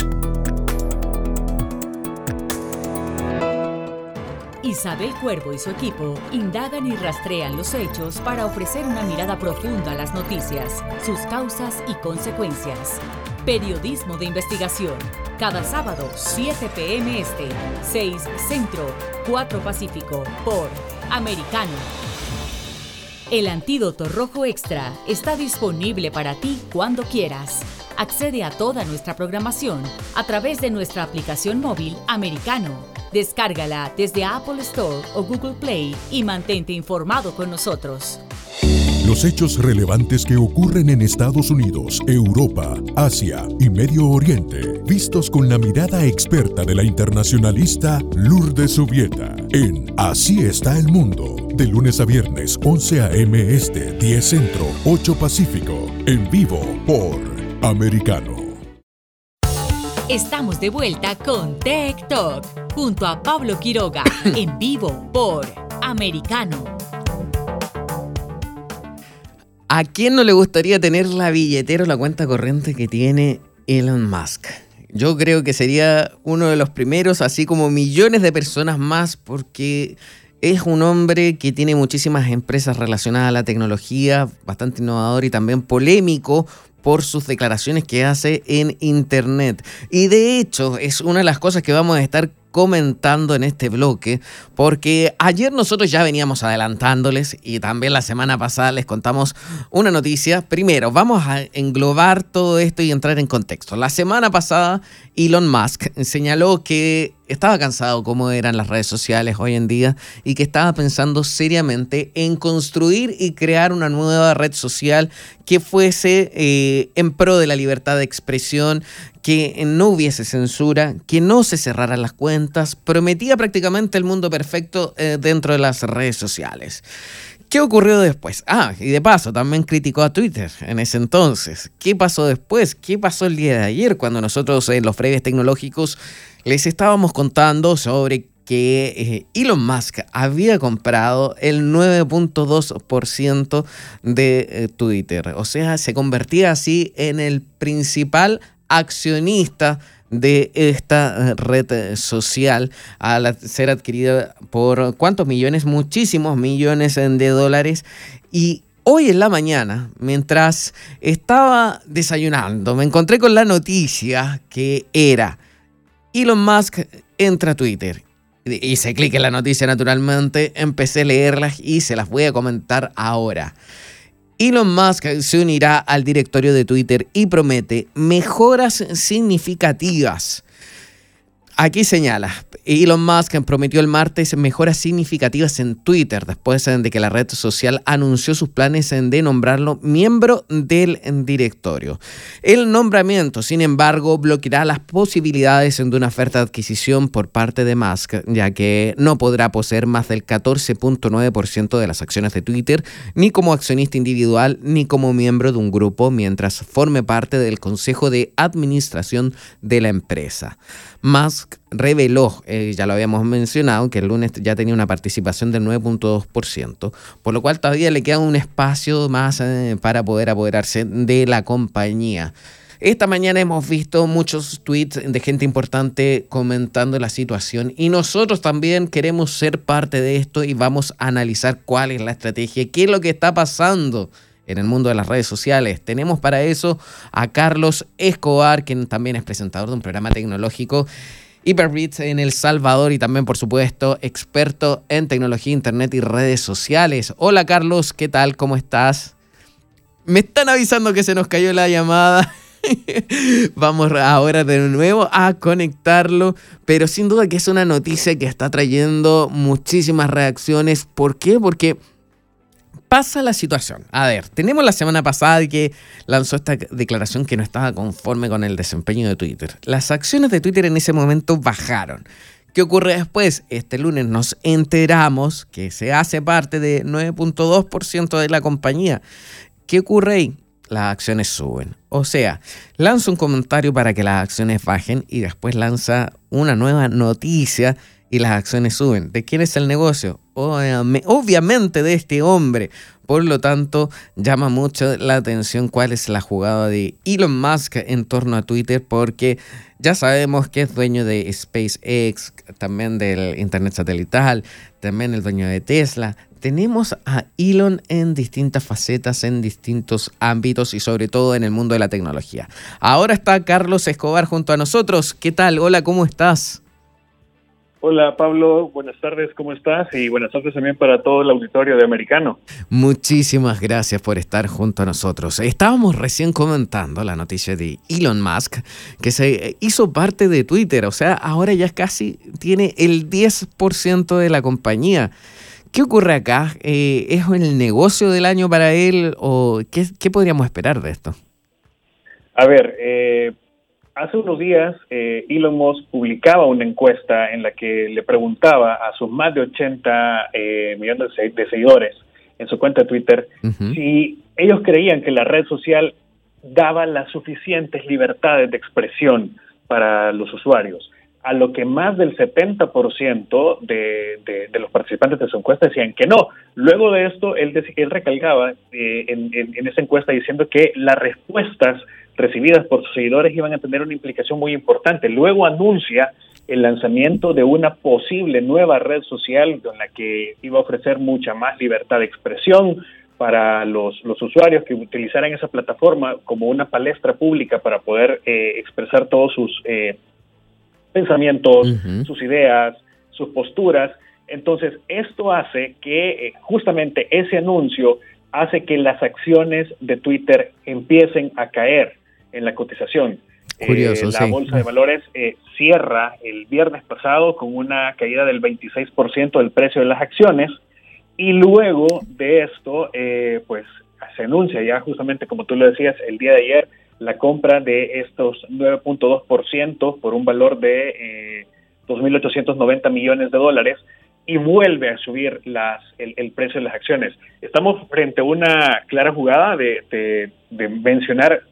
Speaker 2: Isabel Cuervo y su equipo indagan y rastrean los hechos para ofrecer una mirada profunda a las noticias, sus causas y consecuencias. Periodismo de investigación. Cada sábado, 7 p.m. Este, 6 Centro, 4 Pacífico, por Americano. El antídoto rojo extra está disponible para ti cuando quieras. Accede a toda nuestra programación a través de nuestra aplicación móvil Americano Descárgala desde Apple Store o Google Play y mantente informado con nosotros.
Speaker 3: Los hechos relevantes que ocurren en Estados Unidos, Europa, Asia y Medio Oriente, vistos con la mirada experta de la internacionalista Lourdes Subieta, en Así está el mundo, de lunes a viernes 11 a.m. Este, 10 Centro, 8 Pacífico, en vivo por Americano.
Speaker 2: Estamos de vuelta con Tech Talk junto a Pablo Quiroga en vivo por Americano.
Speaker 1: ¿A quién no le gustaría tener la billetera o la cuenta corriente que tiene Elon Musk? Yo creo que sería uno de los primeros, así como millones de personas más, porque es un hombre que tiene muchísimas empresas relacionadas a la tecnología, bastante innovador y también polémico por sus declaraciones que hace en Internet. Y de hecho es una de las cosas que vamos a estar comentando en este bloque, porque ayer nosotros ya veníamos adelantándoles y también la semana pasada les contamos una noticia. Primero, vamos a englobar todo esto y entrar en contexto. La semana pasada Elon Musk señaló que estaba cansado como eran las redes sociales hoy en día y que estaba pensando seriamente en construir y crear una nueva red social que fuese eh, en pro de la libertad de expresión, que no hubiese censura, que no se cerraran las cuentas, prometía prácticamente el mundo perfecto eh, dentro de las redes sociales. ¿Qué ocurrió después? Ah, y de paso, también criticó a Twitter en ese entonces. ¿Qué pasó después? ¿Qué pasó el día de ayer cuando nosotros en los breves tecnológicos les estábamos contando sobre que eh, Elon Musk había comprado el 9.2% de eh, Twitter. O sea, se convertía así en el principal accionista de esta eh, red eh, social al ser adquirida por cuántos millones, muchísimos millones de dólares. Y hoy en la mañana, mientras estaba desayunando, me encontré con la noticia que era Elon Musk entra a Twitter. Y se clica en la noticia naturalmente, empecé a leerlas y se las voy a comentar ahora. Elon Musk se unirá al directorio de Twitter y promete mejoras significativas Aquí señala, Elon Musk prometió el martes mejoras significativas en Twitter después de que la red social anunció sus planes de nombrarlo miembro del directorio. El nombramiento, sin embargo, bloqueará las posibilidades de una oferta de adquisición por parte de Musk, ya que no podrá poseer más del 14.9% de las acciones de Twitter, ni como accionista individual, ni como miembro de un grupo, mientras forme parte del consejo de administración de la empresa. Musk reveló, eh, ya lo habíamos mencionado, que el lunes ya tenía una participación del 9.2%, por lo cual todavía le queda un espacio más eh, para poder apoderarse de la compañía. Esta mañana hemos visto muchos tweets de gente importante comentando la situación y nosotros también queremos ser parte de esto y vamos a analizar cuál es la estrategia, qué es lo que está pasando en el mundo de las redes sociales. Tenemos para eso a Carlos Escobar, quien también es presentador de un programa tecnológico Hyperbits en El Salvador y también, por supuesto, experto en tecnología, internet y redes sociales. Hola Carlos, ¿qué tal? ¿Cómo estás? Me están avisando que se nos cayó la llamada. Vamos ahora de nuevo a conectarlo, pero sin duda que es una noticia que está trayendo muchísimas reacciones. ¿Por qué? Porque pasa la situación? A ver, tenemos la semana pasada que lanzó esta declaración que no estaba conforme con el desempeño de Twitter. Las acciones de Twitter en ese momento bajaron. ¿Qué ocurre después? Este lunes nos enteramos que se hace parte de 9.2% de la compañía. ¿Qué ocurre ahí? Las acciones suben. O sea, lanza un comentario para que las acciones bajen y después lanza una nueva noticia y las acciones suben. ¿De quién es el negocio? Obviamente de este hombre. Por lo tanto, llama mucho la atención cuál es la jugada de Elon Musk en torno a Twitter, porque ya sabemos que es dueño de SpaceX, también del Internet satelital, también el dueño de Tesla. Tenemos a Elon en distintas facetas, en distintos ámbitos y sobre todo en el mundo de la tecnología. Ahora está Carlos Escobar junto a nosotros. ¿Qué tal? Hola, ¿cómo estás?
Speaker 5: Hola Pablo, buenas tardes, ¿cómo estás? Y buenas tardes también para todo el auditorio de Americano.
Speaker 1: Muchísimas gracias por estar junto a nosotros. Estábamos recién comentando la noticia de Elon Musk, que se hizo parte de Twitter, o sea, ahora ya casi tiene el 10% de la compañía. ¿Qué ocurre acá? Eh, ¿Es el negocio del año para él o qué, qué podríamos esperar de esto?
Speaker 5: A ver, eh, Hace unos días, eh, Elon Musk publicaba una encuesta en la que le preguntaba a sus más de 80 eh, millones de, seguidores en su cuenta de Twitter si ellos creían que la red social daba las suficientes libertades de expresión para los usuarios. A lo que más del 70% de, de, los participantes de su encuesta decían que no. Luego de esto, él, él recalcaba eh, en, en esa encuesta diciendo que las respuestas recibidas por sus seguidores iban a tener una implicación muy importante. Luego anuncia el lanzamiento de una posible nueva red social en la que iba a ofrecer mucha más libertad de expresión para los, los usuarios que utilizaran esa plataforma como una palestra pública para poder eh, expresar todos sus eh, pensamientos, sus ideas, sus posturas. Entonces, esto hace que eh, justamente ese anuncio hace que las acciones de Twitter empiecen a caer en la cotización.
Speaker 1: Curioso,
Speaker 5: eh, la bolsa de valores eh, cierra el viernes pasado con una caída del 26% del precio de las acciones y luego de esto, eh, pues se anuncia ya justamente como tú lo decías el día de ayer la compra de estos 9.2% por un valor de 2.890 millones de dólares y vuelve a subir las, el, precio de las acciones. Estamos frente a una clara jugada de, de mencionar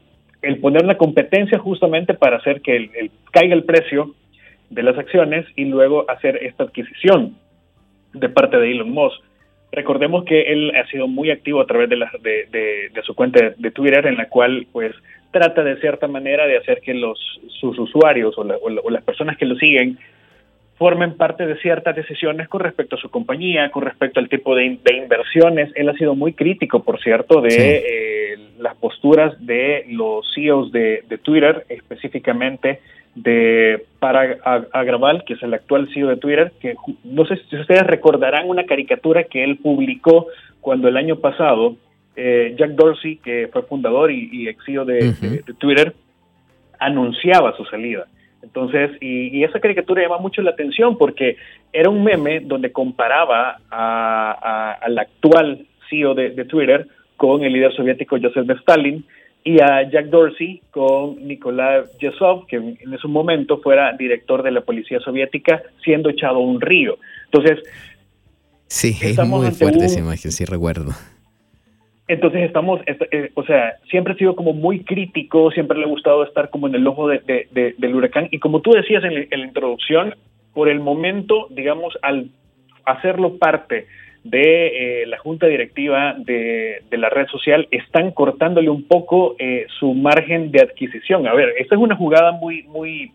Speaker 5: el poner la competencia justamente para hacer que el, caiga el precio de las acciones y luego hacer esta adquisición de parte de Elon Musk. Recordemos que él ha sido muy activo a través de, la, de, de, su cuenta de Twitter, en la cual pues trata de cierta manera de hacer que los sus usuarios o, o las personas que lo siguen formen parte de ciertas decisiones con respecto a su compañía, con respecto al tipo de, inversiones. Él ha sido muy crítico, por cierto, de eh, las posturas de los CEOs de, Twitter, específicamente de para Agraval, que es el actual CEO de Twitter, que no sé si ustedes recordarán una caricatura que él publicó cuando el año pasado eh, Jack Dorsey, que fue fundador y, ex CEO de, Twitter, anunciaba su salida. Entonces, y, esa caricatura llama mucho la atención porque era un meme donde comparaba al actual CEO de, Twitter con el líder soviético Joseph Stalin y a Jack Dorsey con Nikolai Yesov, que en ese momento fuera director de la policía soviética, siendo echado a un río. Entonces,
Speaker 1: sí, es muy fuerte esa imagen, sí recuerdo.
Speaker 5: Entonces estamos, eh, o sea, siempre ha sido como muy crítico, siempre le ha gustado estar como en el ojo de, del huracán. Y como tú decías en, la introducción, por el momento, digamos, al hacerlo parte de eh, la junta directiva de, la red social, están cortándole un poco eh, su margen de adquisición. A ver, esta es una jugada muy, muy,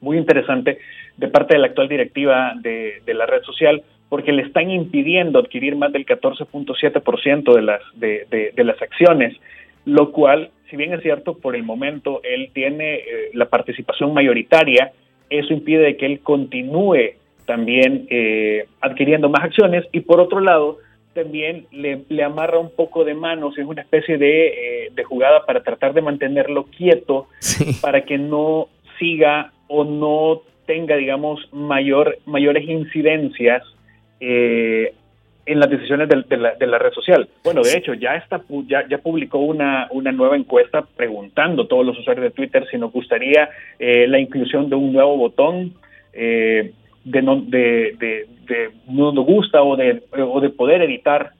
Speaker 5: muy interesante de parte de la actual directiva de la red social porque le están impidiendo adquirir más del 14.7% de las, de, de, las acciones, lo cual, si bien es cierto, por el momento él tiene eh, la participación mayoritaria, eso impide que él continúe también eh, adquiriendo más acciones y por otro lado, también le, le, amarra un poco de manos, es una especie de, eh, de jugada para tratar de mantenerlo quieto, para que no siga o no tenga, digamos, mayor, mayores incidencias eh, en las decisiones de, la, red social. Bueno, de hecho, ya, está, ya, ya publicó una, una nueva encuesta preguntando a todos los usuarios de Twitter si nos gustaría eh, la inclusión de un nuevo botón eh, de, no, de, no nos gusta o de, o de poder editar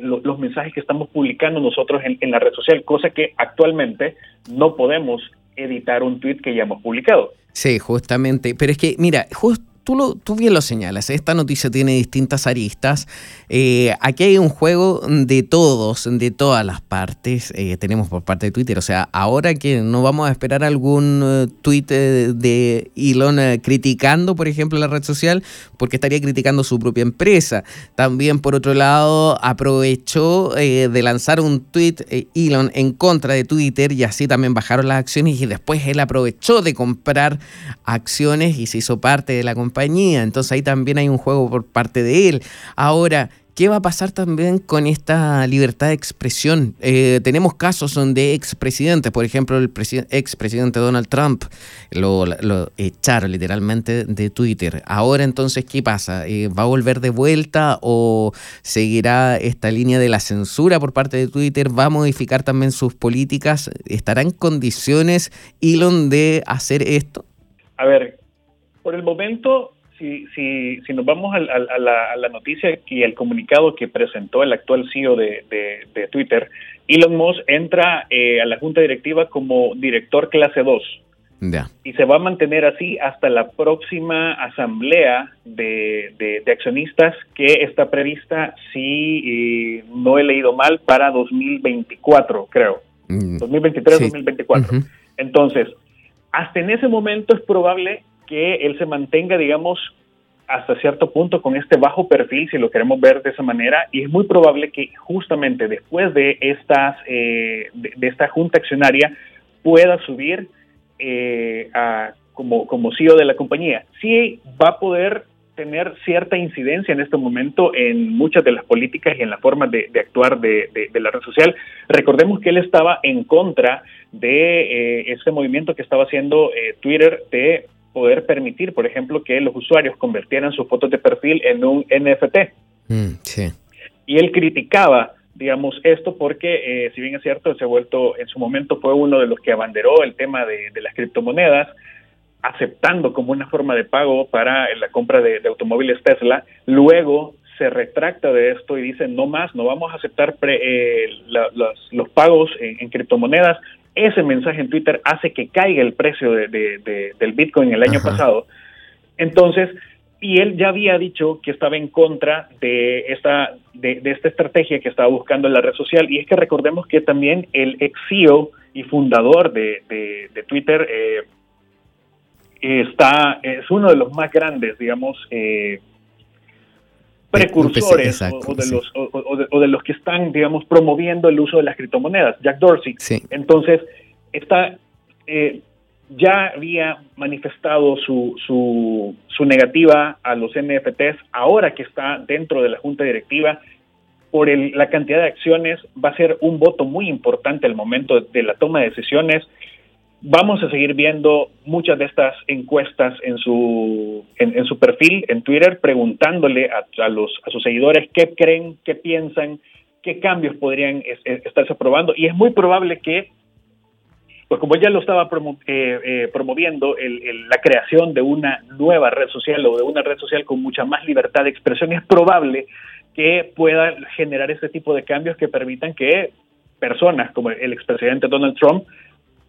Speaker 5: los mensajes que estamos publicando nosotros en, en la red social, cosa que actualmente no podemos editar un tweet que ya hemos publicado.
Speaker 1: Sí, justamente. Pero es que, mira, justo tú, lo, tú bien lo señalas, esta noticia tiene distintas aristas. Eh, aquí hay un juego de todos, de todas las partes. Eh, tenemos por parte de Twitter, o sea, ahora que no vamos a esperar algún uh, tweet de, Elon criticando, por ejemplo, la red social, porque estaría criticando su propia empresa. También, por otro lado, aprovechó de lanzar un tweet Elon en contra de Twitter y así también bajaron las acciones y después él aprovechó de comprar acciones y se hizo parte de la compañía entonces ahí también hay un juego por parte de él. Ahora, ¿Qué va a pasar también con esta libertad de expresión? Eh, tenemos casos donde expresidentes, por ejemplo, el expresidente Donald Trump lo, echaron literalmente de Twitter. Ahora entonces, ¿qué pasa? Eh, ¿Va a volver de vuelta o seguirá esta línea de la censura por parte de Twitter? ¿Va a modificar también sus políticas? ¿Estará en condiciones Elon de hacer esto?
Speaker 5: A ver, por el momento, si, si, si nos vamos a, la, noticia y el comunicado que presentó el actual CEO de, de, Twitter, Elon Musk entra eh, a la junta directiva como director clase 2. Y se va a mantener así hasta la próxima asamblea de, accionistas que está prevista, si eh, no he leído mal, para 2024, creo. 2023-2024. Mm. Entonces, hasta en ese momento es probable que él se mantenga, digamos, hasta cierto punto con este bajo perfil, si lo queremos ver de esa manera, y es muy probable que justamente después de estas eh, de, esta junta accionaria pueda subir eh, a, como, como CEO de la compañía. Sí va a poder tener cierta incidencia en este momento en muchas de las políticas y en la forma de, actuar de, la red social. Recordemos que él estaba en contra de eh, ese movimiento que estaba haciendo Twitter de poder permitir, por ejemplo, que los usuarios convirtieran sus fotos de perfil en un NFT. Mm, y él criticaba, digamos, esto porque, eh, si bien es cierto, se ha vuelto, en su momento fue uno de los que abanderó el tema de, las criptomonedas, aceptando como una forma de pago para la compra de, automóviles Tesla, luego se retracta de esto y dice no más, no vamos a aceptar eh, los, pagos en, criptomonedas, ese mensaje en Twitter hace que caiga el precio de, del Bitcoin el año pasado. Entonces, y él ya había dicho que estaba en contra de esta, de, esta estrategia que estaba buscando en la red social. Y es que recordemos que también el ex CEO y fundador de, Twitter eh, está, es uno de los más grandes, digamos, eh, precursores o, de los, o, de, los que están, digamos, promoviendo el uso de las criptomonedas, Jack Dorsey. Entonces, está, eh, ya había manifestado su, su, su, negativa a los NFTs, ahora que está dentro de la junta directiva, por la cantidad de acciones, va a ser un voto muy importante al momento de la toma de decisiones. Vamos a seguir viendo muchas de estas encuestas en su, en, su perfil en Twitter, preguntándole a, los, a sus seguidores qué creen, qué piensan, qué cambios podrían estarse aprobando. Y es muy probable que pues como ya lo estaba eh, eh, promoviendo la creación de una nueva red social o de una red social con mucha más libertad de expresión, es probable que pueda generar ese tipo de cambios que permitan que personas como el expresidente Donald Trump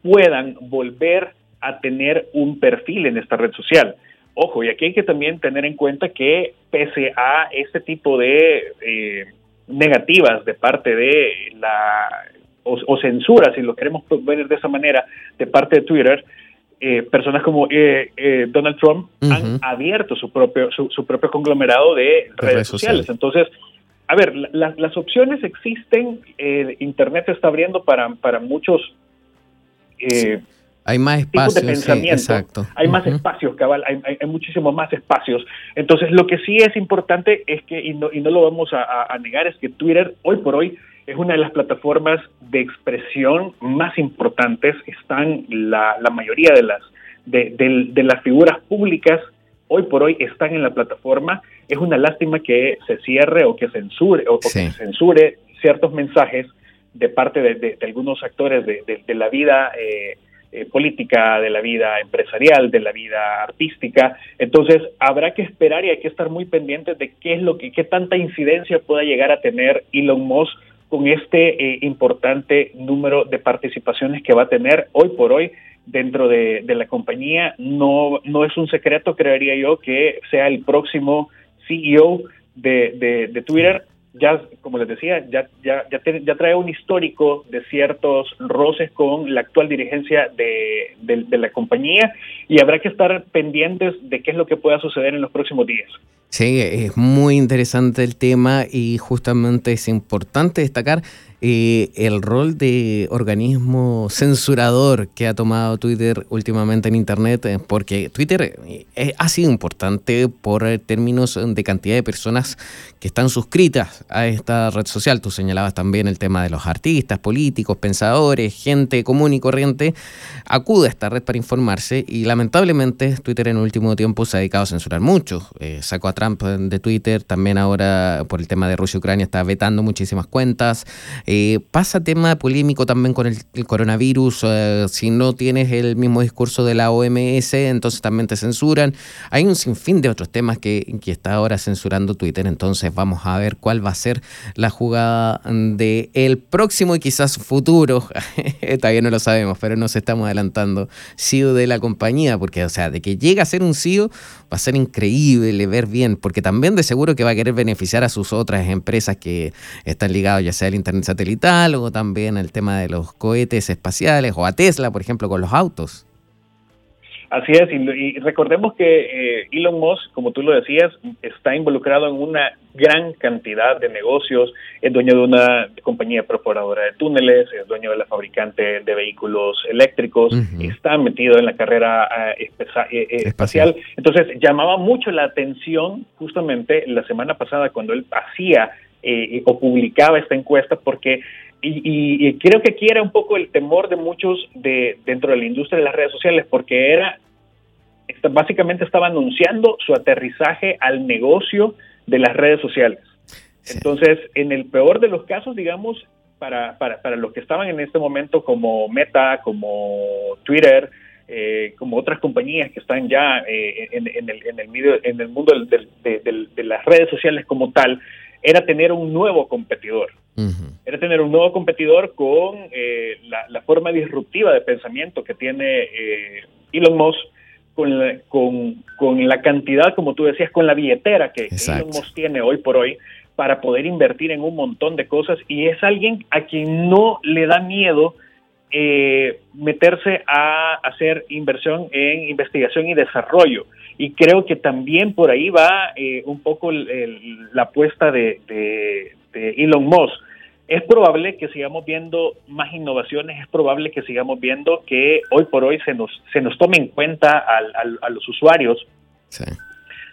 Speaker 5: puedan volver a tener un perfil en esta red social. Ojo, y aquí hay que también tener en cuenta que pese a este tipo de eh, negativas de parte de la o, censura, si lo queremos ver de esa manera, de parte de Twitter, eh, personas como eh, eh, Donald Trump han abierto su propio, su, propio conglomerado de redes, sociales. Entonces, a ver, las opciones existen, Internet se está abriendo para, para muchos...
Speaker 1: Hay más espacios.
Speaker 5: de pensamiento. exacto. Hay más espacios, cabal, hay, hay, muchísimos más espacios. Entonces, lo que sí es importante es que, y no, y no lo vamos a negar, es que Twitter hoy por hoy es una de las plataformas de expresión más importantes. Están la, la mayoría de las, de, las figuras públicas hoy por hoy están en la plataforma. Es una lástima que se cierre o que censure o, que censure ciertos mensajes de parte de, algunos actores de, la vida eh, eh, política, de la vida empresarial, de la vida artística. Entonces habrá que esperar y hay que estar muy pendientes de qué es lo que, qué tanta incidencia pueda llegar a tener Elon Musk con este eh, importante número de participaciones que va a tener hoy por hoy dentro de, la compañía. No, no es un secreto, creería yo, que sea el próximo CEO de, de, Twitter. Ya, como les decía, ya, ya, ya, ya, trae un histórico de ciertos roces con la actual dirigencia de, de la compañía y habrá que estar pendientes de qué es lo que pueda suceder en los próximos días.
Speaker 1: Sí, es muy interesante el tema y justamente es importante destacar eh, el rol de organismo censurador que ha tomado Twitter últimamente en Internet, eh, porque Twitter eh, ha sido importante por términos de cantidad de personas que están suscritas a esta red social. Tú señalabas también el tema de los artistas, políticos, pensadores, gente común y corriente, acude a esta red para informarse y lamentablemente Twitter en el último tiempo se ha dedicado a censurar mucho. sacó a Trump de Twitter, también ahora por el tema de Rusia y Ucrania está vetando muchísimas cuentas. Eh, pasa tema polémico también con el, coronavirus. Eh, si no tienes el mismo discurso de la OMS, entonces también te censuran. Hay un sinfín de otros temas que, está ahora censurando Twitter. Entonces vamos a ver cuál va a ser la jugada de el próximo y quizás futuro. Todavía no lo sabemos, pero nos estamos adelantando. CEO de la compañía, porque, o sea, de que llegue a ser un CEO va a ser increíble ver bien, porque también de seguro que va a querer beneficiar a sus otras empresas que están ligadas, ya sea al Internet satelital o también el tema de los cohetes espaciales o a Tesla, por ejemplo, con los autos.
Speaker 5: Así es, y, recordemos que eh, Elon Musk, como tú lo decías, está involucrado en una gran cantidad de negocios, es dueño de una compañía perforadora de túneles, es dueño de la fabricante de vehículos eléctricos, está metido en la carrera eh, eh, espacial. Entonces, llamaba mucho la atención justamente la semana pasada cuando él hacía o publicaba esta encuesta porque y, creo que aquí era un poco el temor de muchos de dentro de la industria de las redes sociales, porque era básicamente estaba anunciando su aterrizaje al negocio de las redes sociales. Entonces, en el peor de los casos, digamos, para, para, para los que estaban en este momento como Meta, como Twitter, eh, como otras compañías que están ya eh, en, el, en, el, medio, en el mundo de, las redes sociales como tal, era tener un nuevo competidor. Era tener un nuevo competidor con eh, la, forma disruptiva de pensamiento que tiene eh, Elon Musk, con la, con, la cantidad, como tú decías, con la billetera que Elon Musk tiene hoy por hoy para poder invertir en un montón de cosas y es alguien a quien no le da miedo eh, meterse a hacer inversión en investigación y desarrollo. Y creo que también por ahí va eh, un poco la apuesta de, Elon Musk. es probable que sigamos viendo más innovaciones, es probable que sigamos viendo que hoy por hoy se nos, se nos tome en cuenta a los usuarios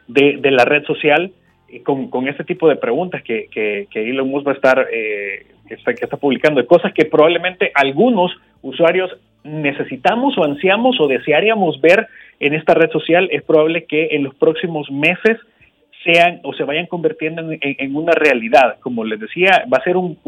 Speaker 5: de, la red social eh, con, con, este tipo de preguntas que, que, Elon Musk va a estar, eh, que, está, que está publicando, de cosas que probablemente algunos usuarios necesitamos o ansiamos o desearíamos ver en esta red social, es probable que en los próximos meses sean o se vayan convirtiendo en, una realidad. Como les decía, va a ser un,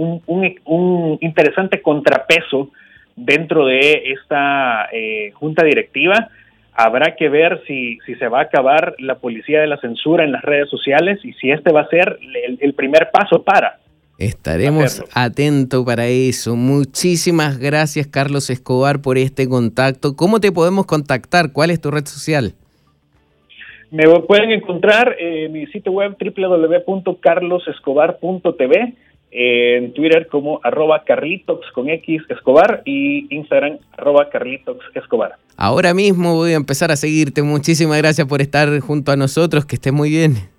Speaker 5: interesante contrapeso dentro de esta eh, junta directiva. Habrá que ver si se va a acabar la policía de la censura en las redes sociales y si este va a ser el, primer paso para.
Speaker 1: Estaremos atentos para eso. Muchísimas gracias, Carlos Escobar, por este contacto. ¿Cómo te podemos contactar? ¿Cuál es tu red social?
Speaker 5: Me pueden encontrar en mi sitio web www.carlosescobar.tv, en Twitter como arroba carlitox con X Escobar y Instagram arroba carlitox Escobar.
Speaker 1: Ahora mismo voy a empezar a seguirte. Muchísimas gracias por estar junto a nosotros. Que estés muy bien.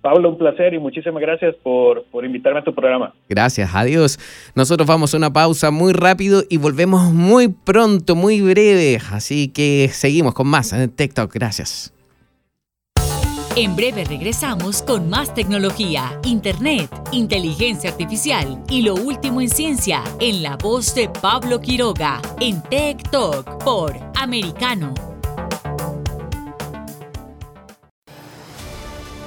Speaker 5: Pablo, un placer y muchísimas gracias por, por, invitarme a tu programa.
Speaker 1: Gracias, adiós. Nosotros vamos a una pausa muy rápido y volvemos muy pronto, muy breve. Así que seguimos con más en TikTok. Gracias.
Speaker 2: En breve regresamos con más tecnología, internet, inteligencia artificial y lo último en ciencia en la voz de Pablo Quiroga en Tech Talk por Americano.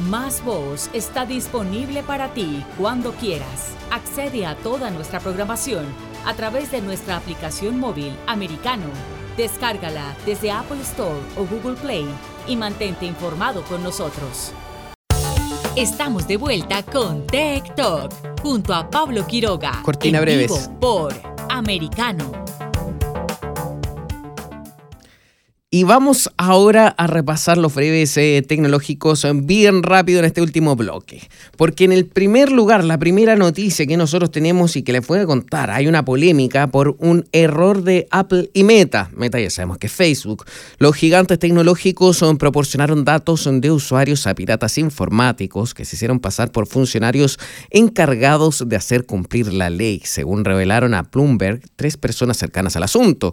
Speaker 2: Más Voz está disponible para ti cuando quieras. Accede a toda nuestra programación a través de nuestra aplicación móvil americano. Descárgala desde Apple Store o Google Play y mantente informado con nosotros. Estamos de vuelta con Tech Talk junto a Pablo Quiroga.
Speaker 1: Cortina breves.
Speaker 2: por Americano.
Speaker 1: Y vamos ahora a repasar los breves eh, tecnológicos bien rápido en este último bloque. Porque en el primer lugar, la primera noticia que nosotros tenemos y que les voy a contar, hay una polémica por un error de Apple y Meta. Meta ya sabemos que Facebook. Los gigantes tecnológicos son, proporcionaron datos de usuarios a piratas informáticos que se hicieron pasar por funcionarios encargados de hacer cumplir la ley, según revelaron a Bloomberg tres personas cercanas al asunto.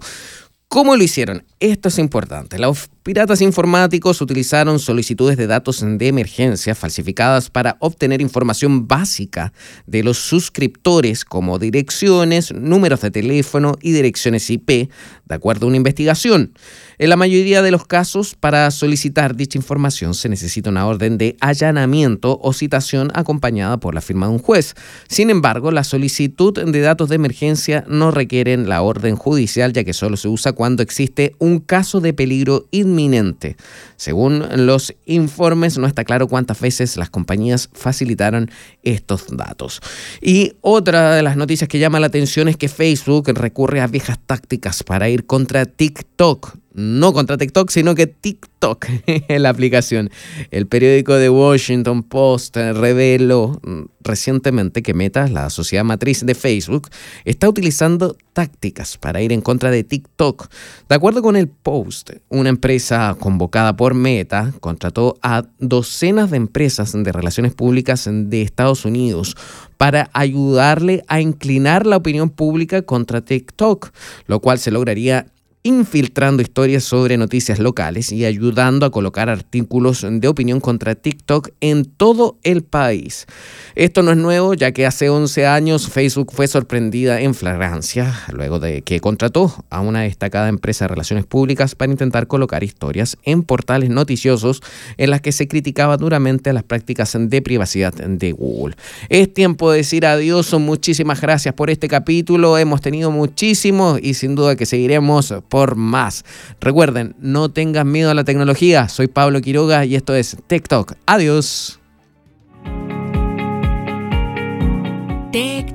Speaker 1: ¿Cómo lo hicieron? Esto es importante. Los piratas informáticos utilizaron solicitudes de datos de emergencia falsificadas para obtener información básica de los suscriptores como direcciones, números de teléfono y direcciones IP, de acuerdo a una investigación. En la mayoría de los casos, para solicitar dicha información se necesita una orden de allanamiento o citación acompañada por la firma de un juez. Sin embargo, la solicitud de datos de emergencia no requieren la orden judicial ya que solo se usa cuando existe un caso de peligro inminente. Según los informes, no está claro cuántas veces las compañías facilitaron estos datos. Y otra de las noticias que llama la atención es que Facebook recurre a viejas tácticas para ir contra TikTok no contra TikTok, sino que TikTok en la aplicación. El periódico The Washington Post reveló mm, recientemente que Meta, la sociedad matriz de Facebook, está utilizando tácticas para ir en contra de TikTok. De acuerdo con el Post, una empresa convocada por Meta contrató a docenas de empresas de relaciones públicas de Estados Unidos para ayudarle a inclinar la opinión pública contra TikTok, lo cual se lograría infiltrando historias sobre noticias locales y ayudando a colocar artículos de opinión contra TikTok en todo el país. Esto no es nuevo, ya que hace 11 años Facebook fue sorprendida en flagrancia luego de que contrató a una destacada empresa de relaciones públicas para intentar colocar historias en portales noticiosos en las que se criticaba duramente las prácticas de privacidad de Google. Es tiempo de decir adiós, muchísimas gracias por este capítulo, hemos tenido muchísimo y sin duda que seguiremos por más. Recuerden, no tengan miedo a la tecnología. Soy Pablo Quiroga y esto es TikTok. Adiós.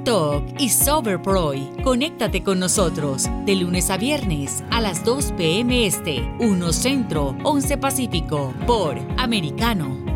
Speaker 2: Talk y Soberproy. Conéctate con nosotros de lunes a viernes a las 2 p.m. Este, 1 Centro, 11 Pacífico, por Americano.